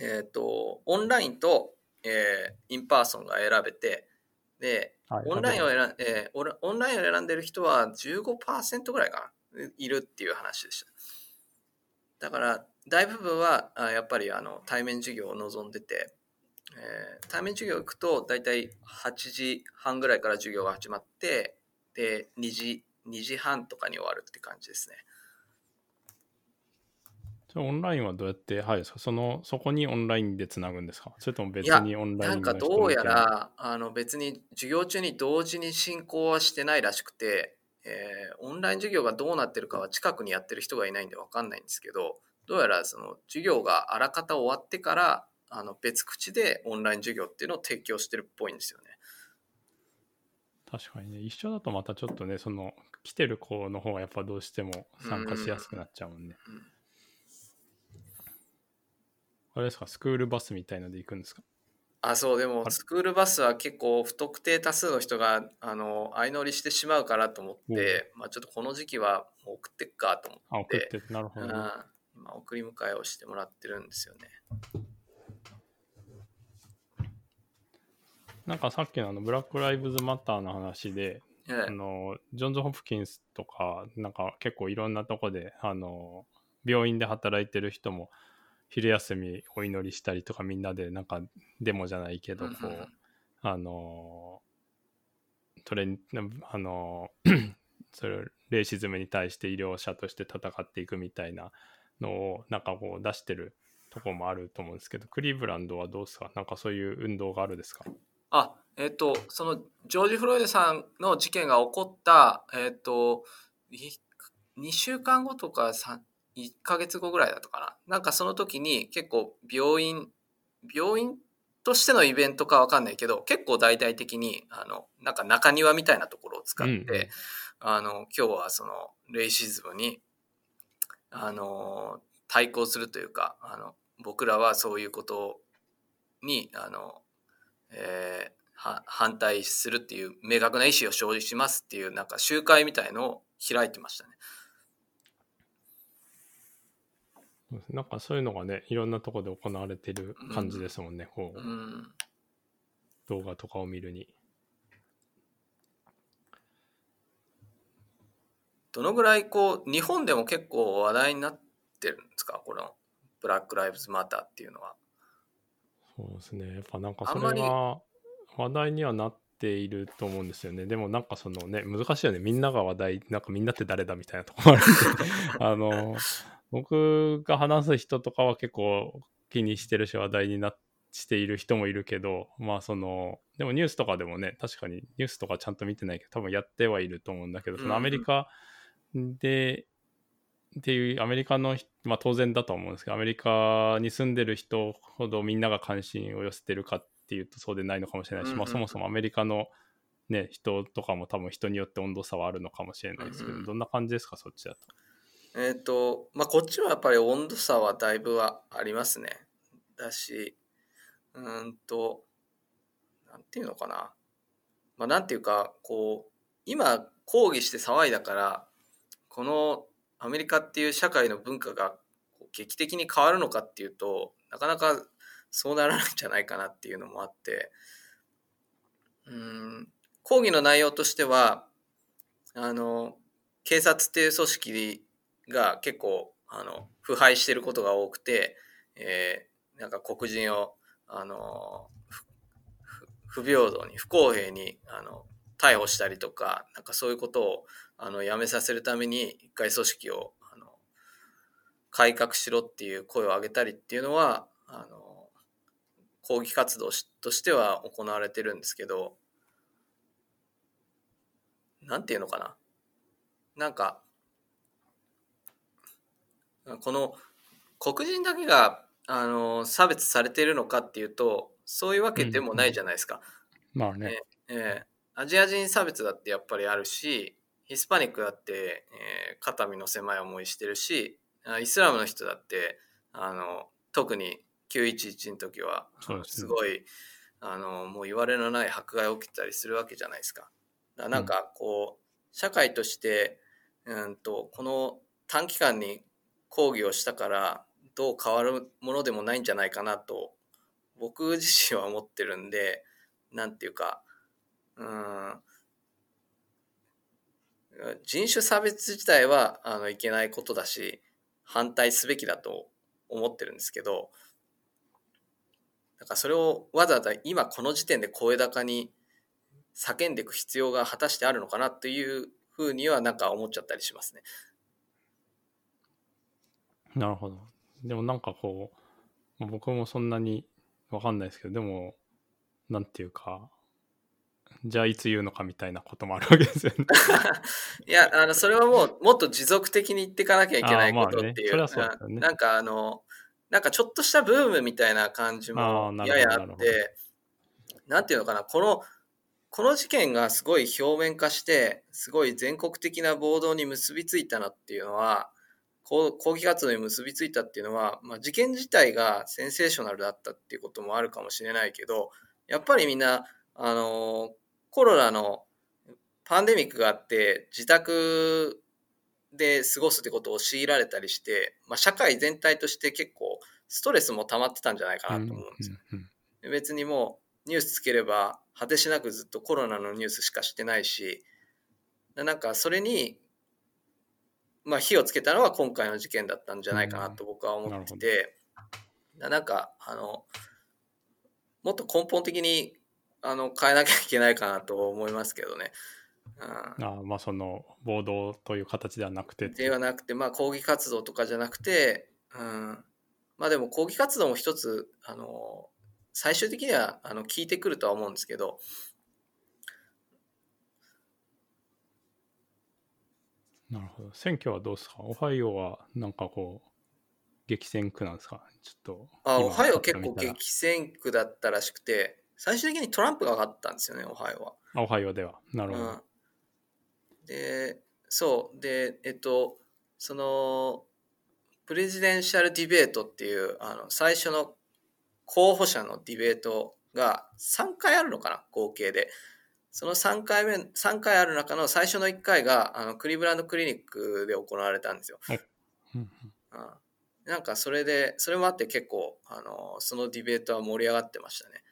えっ、と、オンラインと、えー in-person が選べて、で、はいオンラインを選ん、えーオンオンラインを選んでる人は15%ぐらいかな、いるっていう話でした。だから、大部分は、あやっぱりあの対面授業を望んでて、えー対面授業行くと、だいたい8時半ぐらいから授業が始まって、で、2時、2時半とかに終わるって感じですね。それオンラインはどうやって、はい、そその、そこにオンラインでつなぐんですか？それとも別にオンライなんかどうやら、あの別に授業中に同時に進行はしてないらしくて、えーオンライン授業がどうなってるかは近くにやってる人がいないんでわかんないんですけど、どうやらその授業があらかた終わってから、あの別口でオンライン授業っていうのを提供してるっぽいんですよね。確かにね、一緒だとまたちょっとね、その、来てる子の方がやっぱどうしても参加しやすくなっちゃうもんね。うん。あれですか、スクールバスみたいので行くんですか？あそうでもスクールバスは結構不特定多数の人があの相乗りしてしまうからと思って、まあ、ちょっとこの時期はもう送ってっかと思あ、送ってって、なるほどね。うん。今送り迎えをしてもらってるんですよね。なんかさっきのあの、ブラック・ライブズ・マターの話で、ええ。あの、ジョンズ・ホプキンスとか、なんか結構いろんなとこで、あの、病院で働いてる人も、昼休みお祈りしたりとかみんなでなんかデモじゃないけど、こうあの、トレン、あの、それレイシズムに対して医療者として戦っていくみたいなのをなんかこう出してるとこもあると思うんですけどクリーブランドはどうですか？なんかそういう運動があるですか？あえっ、とそのジョージ・フロイドさんの事件が起こったえっ、と2週間後とか3 1ヶ月後ぐらいだったかな。なんかその時に結構病院病院としてのイベントかわかんないけど結構大々的にあのなんか中庭みたいなところを使って、うんうん。あの今日はそのレイシズムにあの対抗するというかあの僕らはそういうことにあの、えーは反対するっていう明確な意思を生じしますっていうなんか集会みたいのを開いてましたね。なんかそういうのがねいろんなとこで行われてる感じですもんね、こう。うん、動画とかを見るに。どのぐらいこう日本でも結構話題になってるんですか？このブラック・ライブズ・マターっていうのは。そうですね。やっぱなんかそれは話題にはなっていると思うんですよね。でもなんかそのね、難しいよね。みんなが話題、なんかみんなって誰だみたいなところもあるんで あの、僕が話す人とかは結構気にしてるし話題になしている人もいるけど、まあその、でもニュースとかでもね、確かにニュースとかちゃんと見てないけど、多分やってはいると思うんだけど、そのアメリカで、っていうアメリカの人、まあ当然だと思うんですけど、アメリカに住んでる人ほどみんなが関心を寄せてるかっていうとそうでないのかもしれないし、うんうんまあそもそもアメリカのね、人とかも多分人によって温度差はあるのかもしれないですけど、うんうんどんな感じですか、そっちだと？えっ、と、まあ、こっちはやっぱり温度差はだいぶはありますね。だし、うーんと、なんていうのかな。まあ、なんていうか、こう、今、抗議して騒いだから、このアメリカっていう社会の文化が劇的に変わるのかっていうと、なかなかそうならないんじゃないかなっていうのもあって、うん、抗議の内容としては、あの、警察っていう組織が結構あの腐敗してることが多くて、えーなんか黒人をあの不平等に不公平にあの逮捕したりとかなんかそういうことをあのやめさせるために一回組織をあの改革しろっていう声を上げたりっていうのはあの抗議活動しとしては行われてるんですけどなんていうのかな。なんかこの黒人だけがあの差別されているのかっていうとそういうわけでもないじゃないですか。まあね、えーアジア人差別だってやっぱりあるしヒスパニックだって、えー肩身の狭い思いしてるしあイスラムの人だってあの特に911の時はすごいあのもう言われのない迫害起きたりするわけじゃないですか。だなんかこう、社会としてうんとこの短期間に抗議をしたからどう変わるものでもないんじゃないかなと僕自身は思ってるんでなんていうかうん人種差別自体はあのいけないことだし反対すべきだと思ってるんですけどだからそれをわざわざ今この時点で声高に叫んでいく必要が果たしてあるのかなというふうにはなんか思っちゃったりしますね。なるほど。でもなんかこう、僕もそんなにわかんないですけど、でも、なんていうか、じゃあいつ言うのかみたいなこともあるわけですよね。いやあのそれはもうもっと持続的に言っていかなきゃいけないことっていう, あねそねうんなんかあのなんかちょっとしたブームみたいな感じあもややあってなんていうのかなこのこの事件がすごい表面化してすごい全国的な暴動に結びついたなっていうのは抗議活動に結びついたっていうのは、まあ、事件自体がセンセーショナルだったっていうこともあるかもしれないけどやっぱりみんなあのコロナのパンデミックがあって自宅で過ごすってことを強いられたりして、まあ、社会全体として結構ストレスも溜まってたんじゃないかなと思うんですよ。別にもうニュースつければ果てしなくずっとコロナのニュースしかしてないしでなんかそれに、まあ、火をつけたのは今回の事件だったんじゃないかなと僕は思ってて、ななんかあのもっと根本的にあの変えなきゃいけないかなと思いますけどね。うん。あーまあその暴動という形ではなくてではなくて、まあ、抗議活動とかじゃなくて、うん、まあでも抗議活動も一つあの最終的にはあの効いてくるとは思うんですけど。なるほど。選挙はどうですか？オハイオはなんかこう、激戦区なんですか？ちょっと。今あオハイオ結構激戦区だったらしくて最終的にトランプが勝ったんですよねオハイオは。あオハイオでは。なるほど。うん、でそう。でえっとそのプレジデンシャルディベートっていうあの最初の候補者のディベートが3回あるのかな合計で。その3回目3回ある中の最初の1回があのクリーブランドクリニックで行われたんですよ、うんうん。うん。なんかそれでそれもあって結構あのそのディベートは盛り上がってましたね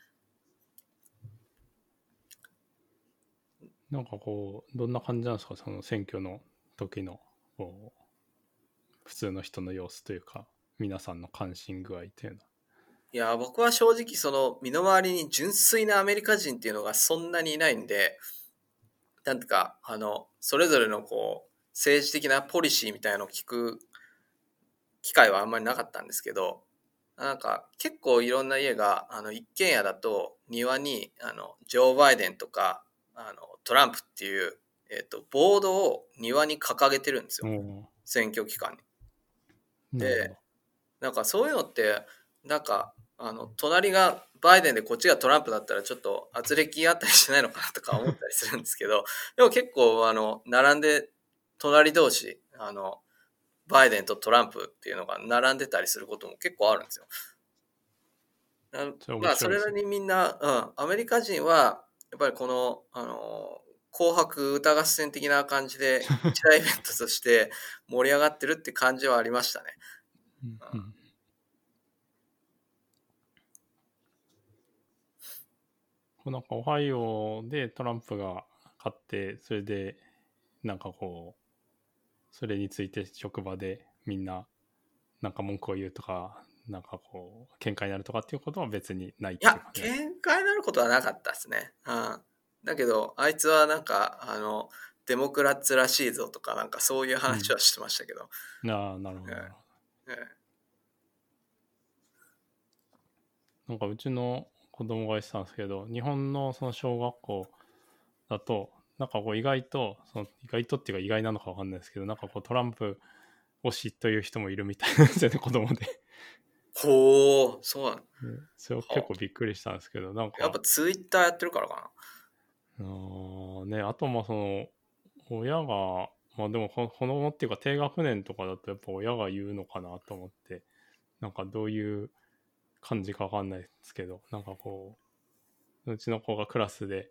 なんかこう、どんな感じなんですか？その選挙の時の、こう、普通の人の様子というか、皆さんの関心具合っていうの。いや、僕は正直その身の回りに純粋なアメリカ人っていうのがそんなにいないんで、なんていうか、あの、それぞれのこう、政治的なポリシーみたいなのを聞く機会はあんまりなかったんですけど、なんか結構いろんな家が、あの、一軒家だと庭に、あの、ジョー・バイデンとか、あの、トランプっていう、えっ、と、ボードを庭に掲げてるんですよ。選挙期間に。で、なんかそういうのって、なんか、あの、隣がバイデンでこっちがトランプだったらちょっと圧力あったりしないのかなとか思ったりするんですけど、でも結構、あの、並んで、隣同士、あの、バイデンとトランプっていうのが並んでたりすることも結構あるんですよ。まあ、それなりにみんな、うん、アメリカ人は、やっぱりこの、あの、紅白歌合戦的な感じで、一大イベントとして盛り上がってるって感じはありましたね。うん、うん、なんか、オハイオでトランプが勝って、それで、なんかこう、それについて職場でみんななんか文句を言うとかなんかこう喧嘩になるとかっていうことは別にないいや喧嘩にことはなかったですね、うん、だけどあいつはなんかあのデモクラッツらしいぞとかなんかそういう話はしてましたけど、うん、ああなるほど、ええ。なんかうちの子供が言ってたんですけど日本のその小学校だとなんかこう意外と、その意外とっていうか意外なのかわかんないですけど、なんかこうトランプ推しという人もいるみたいなんですよね、子供で。ほう、そうなの、それ結構びっくりしたんですけど、なんか。やっぱツイッターやってるからかな。あね、あとまあその、親が、まあでも子供っていうか低学年とかだとやっぱ親が言うのかなと思って、なんかどういう感じかわかんないですけど、なんかこう、うちの子がクラスで、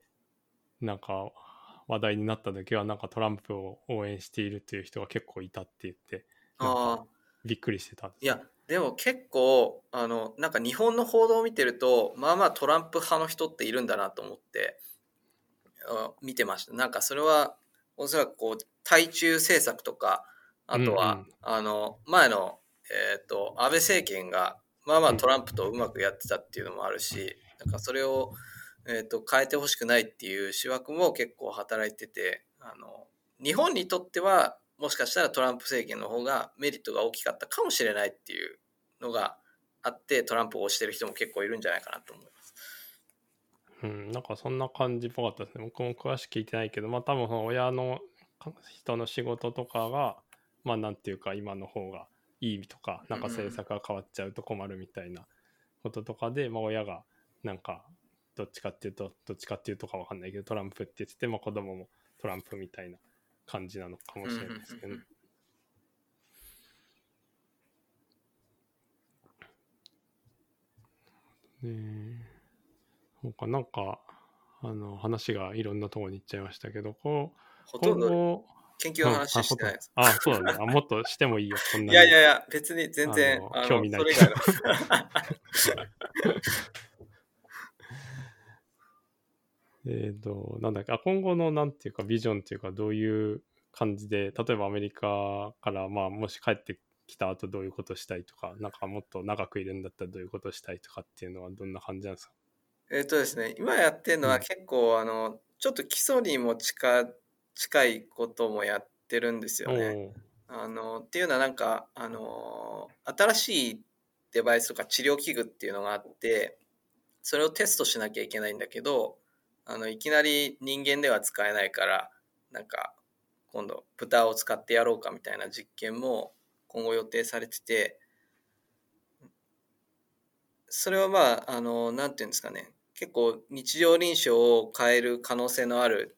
なんか話題になった時はなんかトランプを応援しているという人が結構いたって言ってあびっくりしてたんですいやでも結構あのなんか日本の報道を見てるとまあまあトランプ派の人っているんだなと思って見てました。なんかそれはおそらくこう対中政策とかあとは、うんうん、あの前の、えーと、安倍政権がまあまあトランプとうまくやってたっていうのもあるし、なんかそれをえーと、変えてほしくないっていう思惑も結構働いててあの日本にとってはもしかしたらトランプ政権の方がメリットが大きかったかもしれないっていうのがあってトランプを推してる人も結構いるんじゃないかなと思います。うん、なんかそんな感じっぽかったですね。僕も詳しく聞いてないけど、まあ多分その親の人の仕事とかが、まあなんていうか今の方がいいとか、なんか政策が変わっちゃうと困るみたいなこととかで、まあ親がなんかどっちかっていうと、どっちかっていうとかわかんないけど、トランプって言ってて、まあ、子供もトランプみたいな感じなのかもしれないですけど、ね。ねそうか、なんか、あの、話がいろんなところに行っちゃいましたけど、こう、ほとんど研究の話してないです。ああ、そうだね。あ、もっとしてもいいよ、こんな。いやいやいや、別に全然、興味ないけど。えっ、ー、と、なんだっけ、あ、今後のなんていうか、ビジョンっていうか、どういう感じで、例えばアメリカから、まあ、もし帰ってきた後どういうことしたいとか、なんかもっと長くいるんだったらどういうことしたいとかっていうのはどんな感じなんですか？えっ、とですね、今やってるのは結構、うん、あの、ちょっと基礎にも近近いこともやってるんですよね。あのっていうのはなんかあの新しいデバイスとか治療器具っていうのがあってそれをテストしなきゃいけないんだけどあのいきなり人間では使えないからなんか今度豚を使ってやろうかみたいな実験も今後予定されててそれはまああのなんていうんですかね。結構日常臨床を変える可能性のある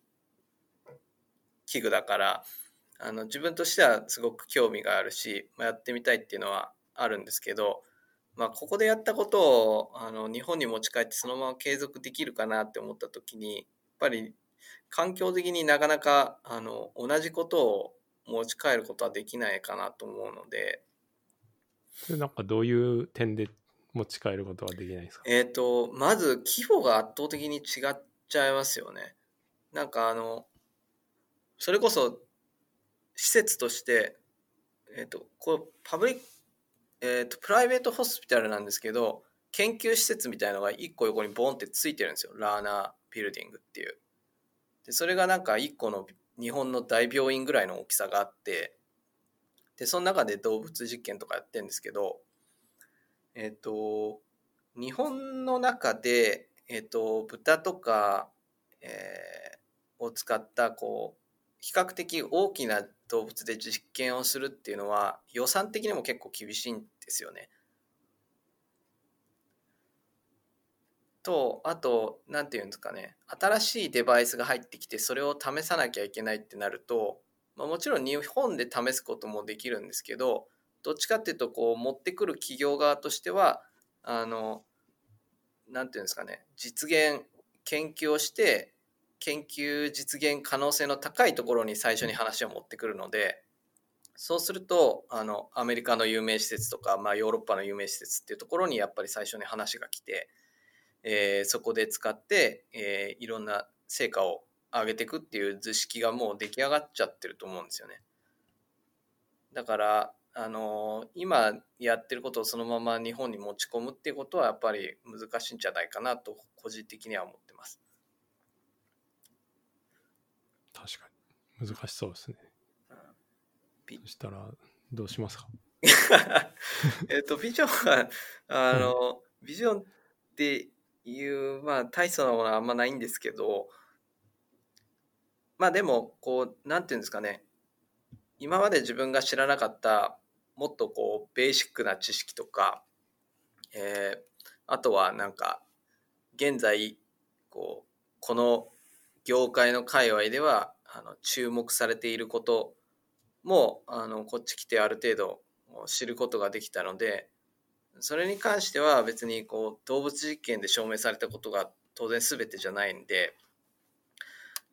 器具だからあの自分としてはすごく興味があるし、まあ、やってみたいっていうのはあるんですけどまあ、ここでやったことをあの日本に持ち帰ってそのまま継続できるかなって思った時にやっぱり環境的になかなかあの同じことを持ち帰ることはできないかなと思うので。それなんかどういう点で持ち帰ることはできないですか？えっ、ー、とまず規模が圧倒的に違っちゃいますよね。なんかあのそれこそ施設としてえっ、ー、とこうパブリッえーと、プライベートホスピタルなんですけど研究施設みたいのが1個横にボンってついてるんですよ。ラーナービルディングっていう。でそれがなんか1個の日本の大病院ぐらいの大きさがあってでその中で動物実験とかやってるんですけどえっ、と日本の中で、えっ、と豚とか、えーを使ったこう比較的大きな動物で実験をするっていうのは予算的にも結構厳しいんですよね。とあと何て言うんですかね新しいデバイスが入ってきてそれを試さなきゃいけないってなると、まあ、もちろん日本で試すこともできるんですけどどっちかっていうとこう持ってくる企業側としてはあの何て言うんですかね実現研究をして研究実現可能性の高いところに最初に話を持ってくるのでそうするとあのアメリカの有名施設とか、まあ、ヨーロッパの有名施設っていうところにやっぱり最初に話が来てえー、そこで使って、えー、いろんな成果を上げていくっていう図式がもう出来上がっちゃってると思うんですよね。だからあの、今やってることをそのまま日本に持ち込むっていうことはやっぱり難しいんじゃないかなと個人的には思ってます。確かに。難しそうですね。そしたらどうしますか？えっとビジョンはあの、うん、ビジョンっていう、まあ、大層なものはあんまないんですけど、まあでも、こう、なんていうんですかね、今まで自分が知らなかった、もっとこう、ベーシックな知識とか、えー、あとはなんか、現在、こう、この業界の界隈では、あの注目されていることも、あの、こっち来てある程度知ることができたので、それに関しては別にこう動物実験で証明されたことが当然全てじゃないんで、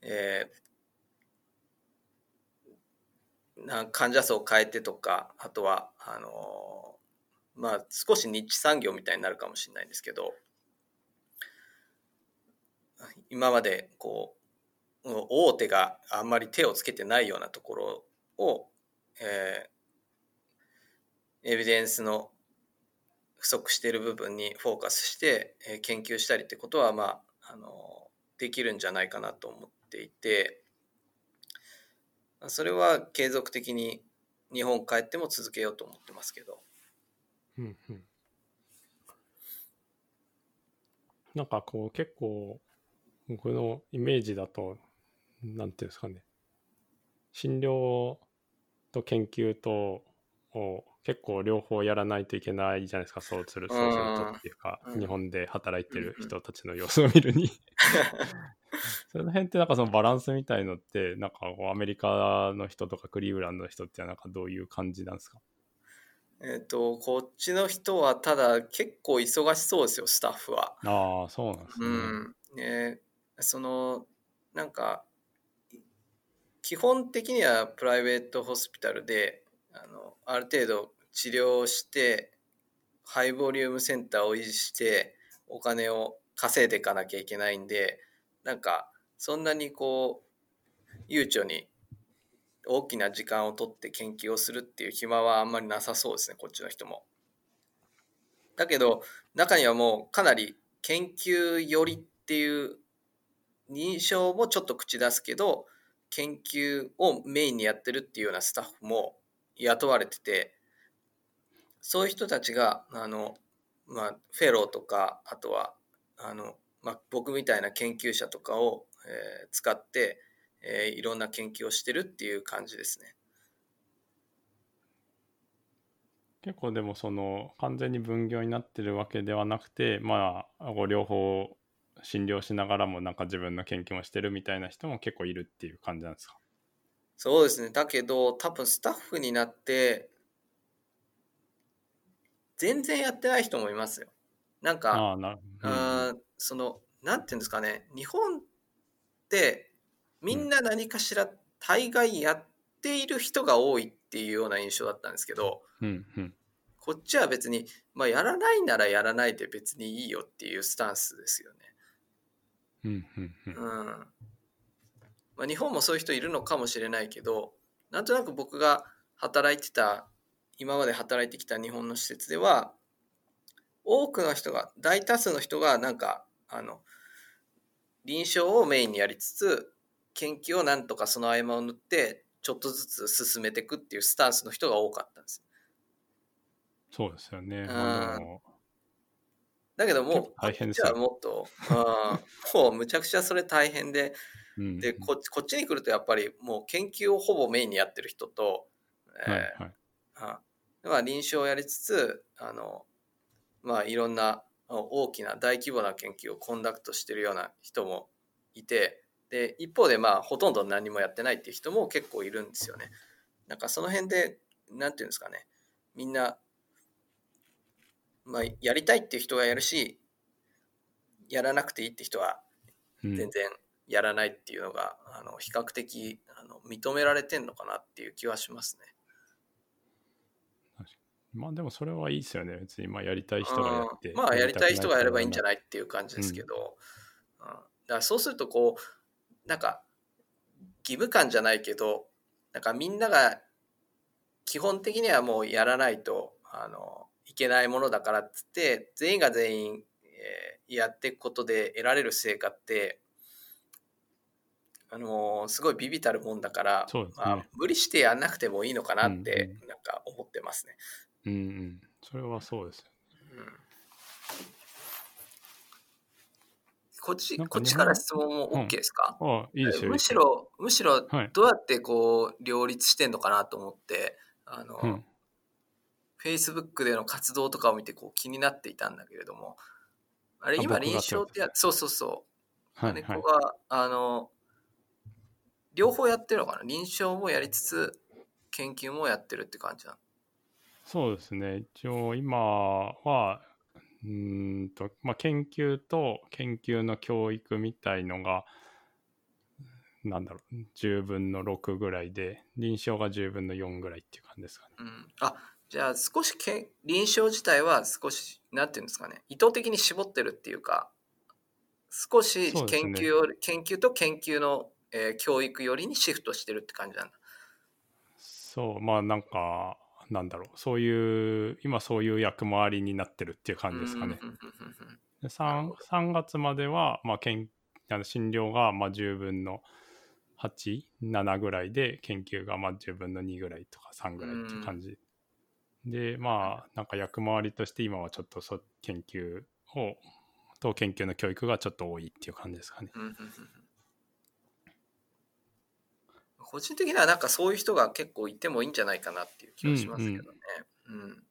えー、な患者層を変えてとかあとはあのー、まあ少しニッチ産業みたいになるかもしれないんですけど今までこう大手があんまり手をつけてないようなところを、えー、エビデンスの不足している部分にフォーカスして、え研究したりってことは、まあ、あのできるんじゃないかなと思っていてそれは継続的に日本帰っても続けようと思ってますけど。うんうん、なんかこう結構僕のイメージだとなんていうんですかね。診療と研究とを結構両方やらないといけないじゃないですか。そうするそうするとっていうか、日本で働いてる人たちの様子を見るに。その辺ってなんかそのバランスみたいのってなんかアメリカの人とかクリーブランドの人ってなんかどういう感じなんですか？えっ、とこっちの人はただ結構忙しそうですよスタッフは。ああそうなんですね。うん。ねそのなんか基本的にはプライベートホスピタルであのある程度治療してハイボリュームセンターを維持してお金を稼いでいかなきゃいけないんでなんかそんなにこう悠長に大きな時間を取って研究をするっていう暇はあんまりなさそうですねこっちの人も。だけど中にはもうかなり研究寄りっていう認証もちょっと口出すけど研究をメインにやってるっていうようなスタッフも雇われててそういう人たちがあの、まあ、フェローとかあとはあの、まあ、僕みたいな研究者とかを、えー、使って、えー、いろんな研究をしてるっていう感じですね。結構でもその完全に分業になってるわけではなくてまあ両方診療しながらもなんか自分の研究もしてるみたいな人も結構いるっていう感じなんですか？そうですね。だけど、多分スタッフになって、全然やってない人もいますよ。なんか、あな、うん、その、なんていうんですかね、日本って、みんな何かしら大概やっている人が多いっていうような印象だったんですけど、うんうん、こっちは別に、まあ、やらないならやらないで別にいいよっていうスタンスですよね。うんうんうん、うんまあ、日本もそういう人いるのかもしれないけどなんとなく僕が働いてた今まで働いてきた日本の施設では多くの人が大多数の人がなんかあの臨床をメインにやりつつ研究をなんとかその合間を縫ってちょっとずつ進めていくっていうスタンスの人が多かったんです。そうですよね。んあのだけどもう大変ですよ。はもっと、うん、もうむちゃくちゃそれ大変でうんでこっちこっちに来るとやっぱりもう研究をほぼメインにやってる人と、えーはいはい。あまあ、臨床をやりつつあの、まあ、いろんなあ大きな大規模な研究をコンダクトしてるような人もいてで一方でまあほとんど何もやってないっていう人も結構いるんですよね。なんかその辺でなんていうんですかね。みんな、まあ、やりたいっていう人がやるしやらなくていいって人はうん全然やらないっていうのが、あの比較的あの認められてんのかなっていう気はしますね。まあでもそれはいいですよね。別にまあやりたい人がやって。うんまあやりたい人がやればいいんじゃないっていう感じですけど、うんだからそうするとこうなんか義務感じゃないけどなんかみんなが基本的にはもうやらないとあのいけないものだからっつって全員が全員、えーやっていくことで得られる成果ってあのすごいビビたるもんだから、ねまあ、無理してやんなくてもいいのかなってうんなんか思ってますね。うんうん。それはそうですよ。うんこっちこっちから質問もうん OK ですか、ああ、いいですよ。むしろむしろはいどうやってこう両立してんのかなと思ってあの、うん。Facebook での活動とかを見てこう気になっていたんだけれどもあれ今臨床ってやそうそうそうはいはい金子。が、あの両方やってるのかな？臨床もやりつつ研究もやってるって感じなの？そうですね。一応今は、うーんと、まあ研究と研究の教育みたいのが、なんだろう、10分の6ぐらいで、臨床が10分の4ぐらいっていう感じですかね。うん、あじゃあ少しけ臨床自体は少しなんていうんですかね意図的に絞ってるっていうか少し研究を、研究と研究の、えー教育寄りにシフトしてるって感じなんだ。そう、まあなんか、なんだろう、そういう、今そういう役回りになってるっていう感じですかね。うんうんうんうんうんでなる 3, ほど3月までは、まあ、けんあの診療がまあ10分の87ぐらいで研究がまあ10分の2ぐらいとか3ぐらいっていう感じ、でまあなんか役回りとして今はちょっとそ研究をと研究の教育がちょっと多いっていう感じですかね。うんうんうんうん。個人的にはなんかそういう人が結構いてもいいんじゃないかなっていう気はしますけどね。うん。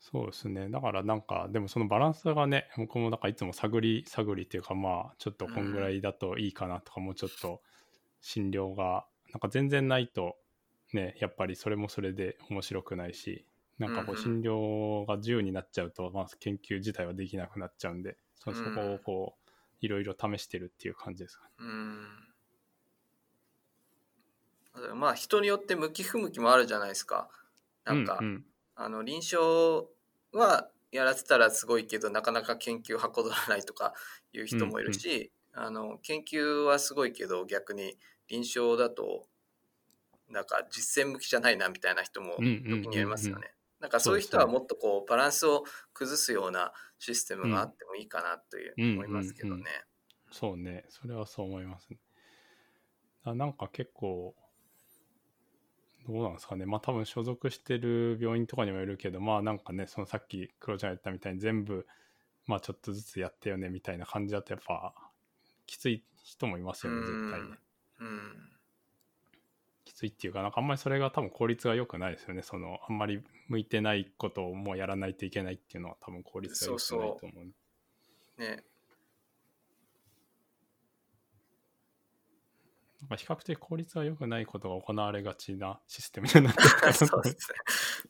そうですね。だからなんかでもそのバランスがね僕もなんかいつも探り探りっていうかまあちょっとこんぐらいだといいかなとか、もうちょっと診療がなんか全然ないとねやっぱりそれもそれで面白くないしなんかこうんううん。診療が自由になっちゃうと、まあ、研究自体はできなくなっちゃうんでそそこをこういろいろ試してるっていう感じですかね。うん。まあ人によって向き不向きもあるじゃないですか。なんか、うんうん。あの臨床はやらせたらすごいけどなかなか研究はこどらないとかいう人もいるし、あの研究はすごいけど逆に臨床だとなんか実践向きじゃないなみたいな人も時にはいますよね。なんかそういう人はもっとこうバランスを崩すようなシステムがあってもいいかなといううん思いますけどね。うんうんそうね、それはそう思いますね。あなんか結構、どうなんですかね。まあ多分所属してる病院とかにもよるけど、まあなんかね、そのさっき黒ちゃんが言ったみたいに全部、まあちょっとずつやってよねみたいな感じだとやっぱきつい人もいますよね、絶対ね。うんきついっていうか、なんかあんまりそれが多分効率が良くないですよね。そのあんまり向いてないことをもうやらないといけないっていうのは多分効率が良くないと思う。ねなんか比較的効率が良くないことが行われがちなシステムになってる そうですね。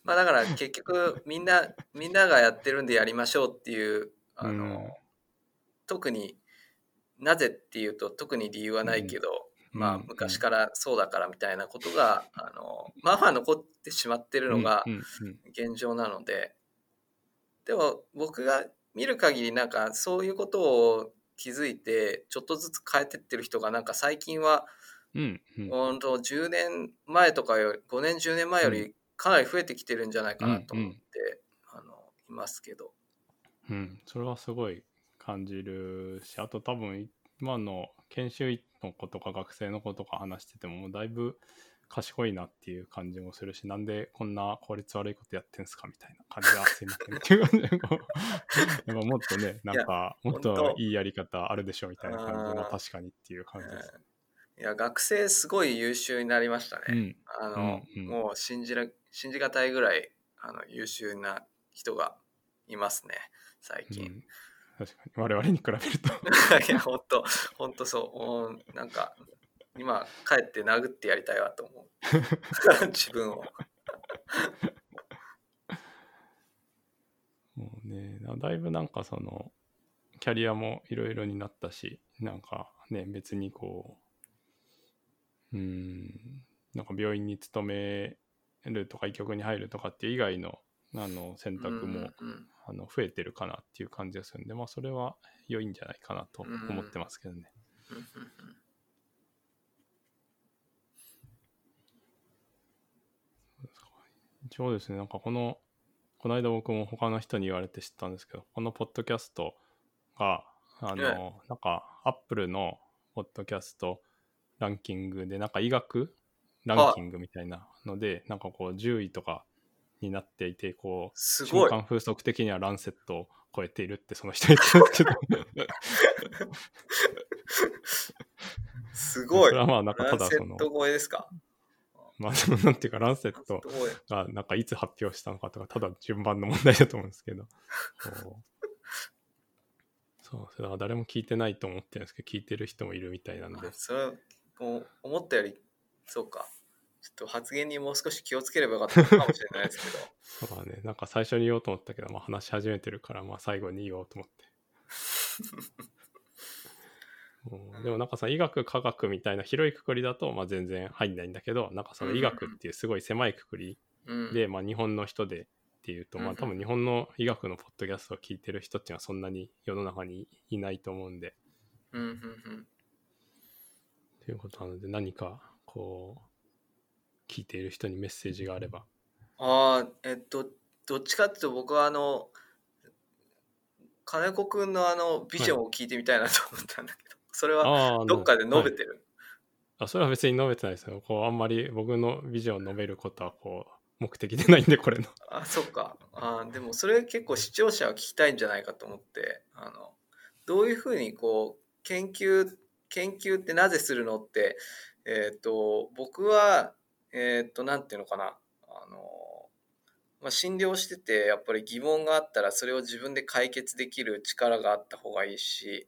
まあだから結局みんな みんながやってるんでやりましょうっていうあの、うん特になぜっていうと特に理由はないけど、うんまあうん。昔からそうだからみたいなことがあのまあまあ残ってしまってるのがうんうんうん現状なので、でも僕が見る限りなんかそういうことを気づいてちょっとずつ変えてってる人がなんか最近はうんうん。本当10年前とかより5年10年前よりかなり増えてきてるんじゃないかなと思って、あのいますけど。うん、それはすごい感じるし、あと多分今の研修医の子とか学生の子とか話してても、もうだいぶ賢いなっていう感じもするし、なんでこんな効率悪いことやってんすかみたいな感じで、あすいませんっていう感じでやっぱもっとね、なんかもっとといいやり方あるでしょみたいな感じで、まああー確かにっていう感じです。うんいや学生すごい優秀になりましたね。うん、あの、うんうんもう信じら信じがたいぐらいあの優秀な人がいますね最近。うん、確かに。我々に比べると。いや本当本当そう。もうなんか今帰って殴ってやりたいわと思う。自分を。もうね、だいぶなんかその、キャリアもいろいろになったし、なんかね、別にこう、うーん、なんか病院に勤めるとか医局に入るとかっていう以外のあの選択も、うんうんあの増えてるかなっていう感じがするんで、まあそれは良いんじゃないかなと思ってますけどね。一応ですね、なんかこの、この間僕も他の人に言われて知ったんですけど、このポッドキャストが、あの、ええ。なんか、アップルのポッドキャストランキングで、なんか医学ランキングみたいなので、なんかこう、10位とかになっていて、こう、すごい。瞬間風速的にはランセットを超えているってその人言ってたんですけど、すごい。それはまあ、なんかラただそのンセッ、ト超えですか？まあ、でもなんていうか、ランセットがなんかいつ発表したのかとか、ただ順番の問題だと思うんですけど。そう、それは誰も聞いてないと思ってるんですけど、聞いてる人もいるみたいなんで。それ思ったよりそうかちょっと発言にもう少し気をつければよかったのかもしれないですけど。そうだね、なんか最初に言おうと思ったけど、まあ話し始めてるから、まあ最後に言おうと思って。うん。でもなんかさ医学科学みたいな広いくくりだとまあ全然入んないんだけどなんかその医学っていうすごい狭いくくり。うん。で、まあ、日本の人でっていうと、まあ、多分日本の医学のポッドキャストを聞いてる人っていうのはそんなに世の中にいないと思うんで。うんうんうん。ということなので何かこう聞いている人にメッセージがあれば。ああえっとどっちかっていうと僕はあの金子くんのあのビジョンを聞いてみたいなと思ったんだけど、それはど。っかで述べはい。てる、あそれは別に述べてないですよ。こうあんまり僕のビジョンを述べることはこう目的でないんでこれの。あそっか。あでもそれ結構視聴者は聞きたいんじゃないかと思ってあのどういうふうにこう研究研究ってなぜするのってえっ、と僕はえっ、となんていうのかな。あの、まあ、診療しててやっぱり疑問があったらそれを自分で解決できる力があった方がいいし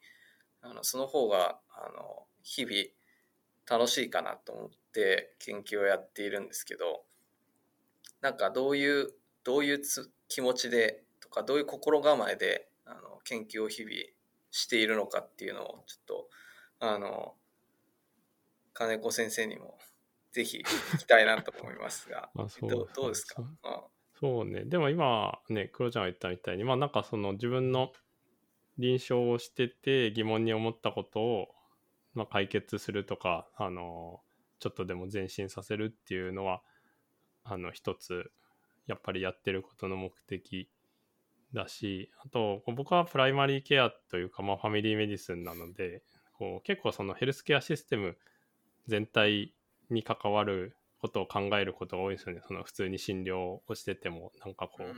あのその方があの日々楽しいかなと思って研究をやっているんですけどなんかどういうどういうつ気持ちでとかどういう心構えであの研究を日々しているのかっていうのをちょっとあの金子先生にもぜひ聞きたいなと思いますが。あそうどうですか？そう。あそうね。でも今ね、クロちゃんが言ったみたいに、まあなんかその自分の臨床をしてて疑問に思ったことを、まあ、解決するとか、あの、ちょっとでも前進させるっていうのは、あの、一つ、やっぱりやってることの目的だし、あと、僕はプライマリーケアというか、まあファミリーメディスンなので、こう結構そのヘルスケアシステム全体に関わることを考えることが多いですよね。その普通に診療をしてても、なんかこう、うん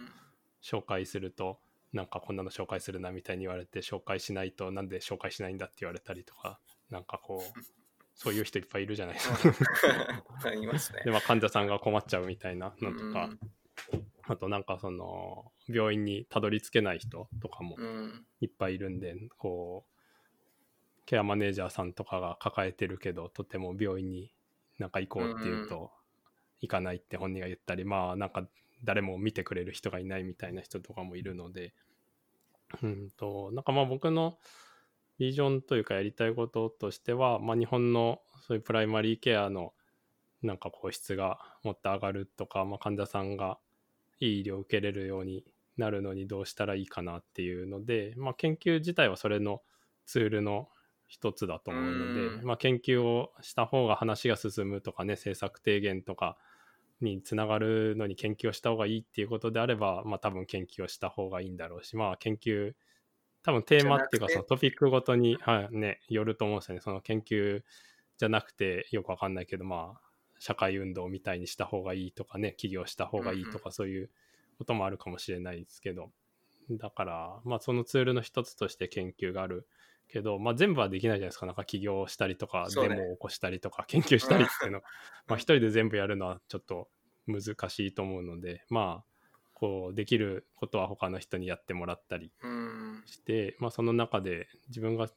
紹介すると、なんかこんなの紹介するなみたいに言われて、紹介しないと、なんで紹介しないんだって言われたりとか、なんかこう、そういう人いっぱいいるじゃないですか。いますねで、まあ、患者さんが困っちゃうみたいなのとか、うんあとなんかその、病院にたどり着けない人とかもうんいっぱいいるんで、こう、ケアマネージャーさんとかが抱えてるけど、とても病院になんか行こうっていうと、行かないって本人が言ったり、まあなんか誰も見てくれる人がいないみたいな人とかもいるので、うんと、なんかまあ僕のビジョンというかやりたいこととしては、まあ日本のそういうプライマリーケアのなんかこう質がもっと上がるとか、まあ患者さんがいい医療を受けれるようになるのにどうしたらいいかなっていうので、まあ研究自体はそれのツールの一つだと思うので、うん。まあ研究をした方が話が進むとかね、政策提言とか、につながるのに研究をした方がいいっていうことであれば、まあ多分研究をした方がいいんだろうし、まあ研究、多分テーマっていうかそのトピックごとに、はいね、よると思うんですよね。その研究じゃなくてよくわかんないけど、まあ社会運動みたいにした方がいいとかね、起業した方がいいとかそういうこともあるかもしれないですけど、だから、まあそのツールの一つとして研究があるけど、まあ全部はできないじゃないですか。なんか起業したりとか、ね。デモを起こしたりとか、研究したりっていうの、まあ一人で全部やるのはちょっと難しいと思うので、まあ、こうできることは他の人にやってもらったりうん。して、まあその中で自分が、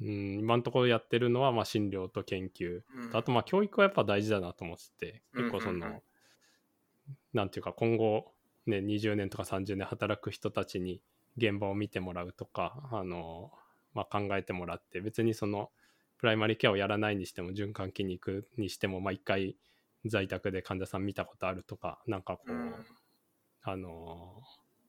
うん、今のところやってるのはまあ診療と研究。あとまあ教育はやっぱ大事だなと思ってて結構その、うんうん。うんなんていうか今後ね20年とか30年働く人たちに現場を見てもらうとかあの、まあ、考えてもらって別にそのプライマリーケアをやらないにしても循環器に行くにしてもまあ一回在宅で患者さん見たことあるとかなんかこう、うん。あの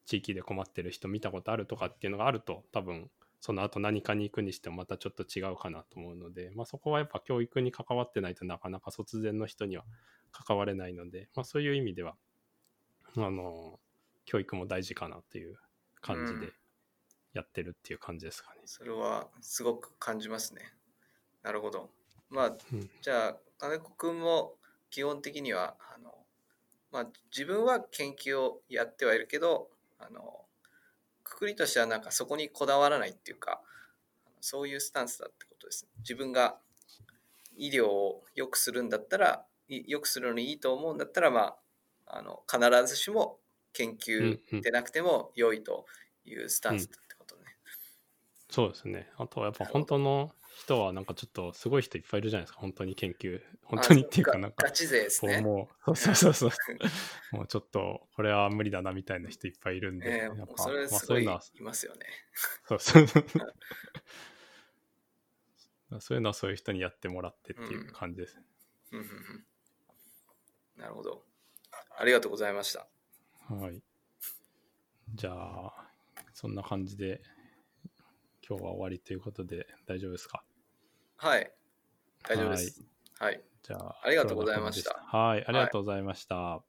地域で困ってる人見たことあるとかっていうのがあると多分その後何かに行くにしてもまたちょっと違うかなと思うので、まあ、そこはやっぱ教育に関わってないとなかなか卒前の人には関われないので、まあ、そういう意味ではあの教育も大事かなという感じで。うんやってるっていう感じですかね。それはすごく感じますね。なるほど。まあ、うんじゃあ金子くんも基本的にはあの、まあ、自分は研究をやってはいるけどあのくくりとしてはなんかそこにこだわらないっていうかそういうスタンスだってことです。自分が医療を良くするんだったらい良くするのにいいと思うんだったら、まあ、あの必ずしも研究でなくても良いというスタンス。そうですね。あとはやっぱ本当の人はなんかちょっとすごい人いっぱいいるじゃないですか。本当に研究。本当にっていうかあなんかガチ勢ですね。もう、そうそうそうそう。もうちょっと、これは無理だなみたいな人いっぱいいるんで、ええやっぱそれまあすごいそういうのは、いますよね。そうそうそう。そういうのはそういう人にやってもらってっていう感じです。うんうんうんなるほど。ありがとうございました。はい。じゃあ、そんな感じで、今日は終わりということで大丈夫ですか？はい。大丈夫です。はい。じゃあ、ありがとうございましたはい、ありがとうございました。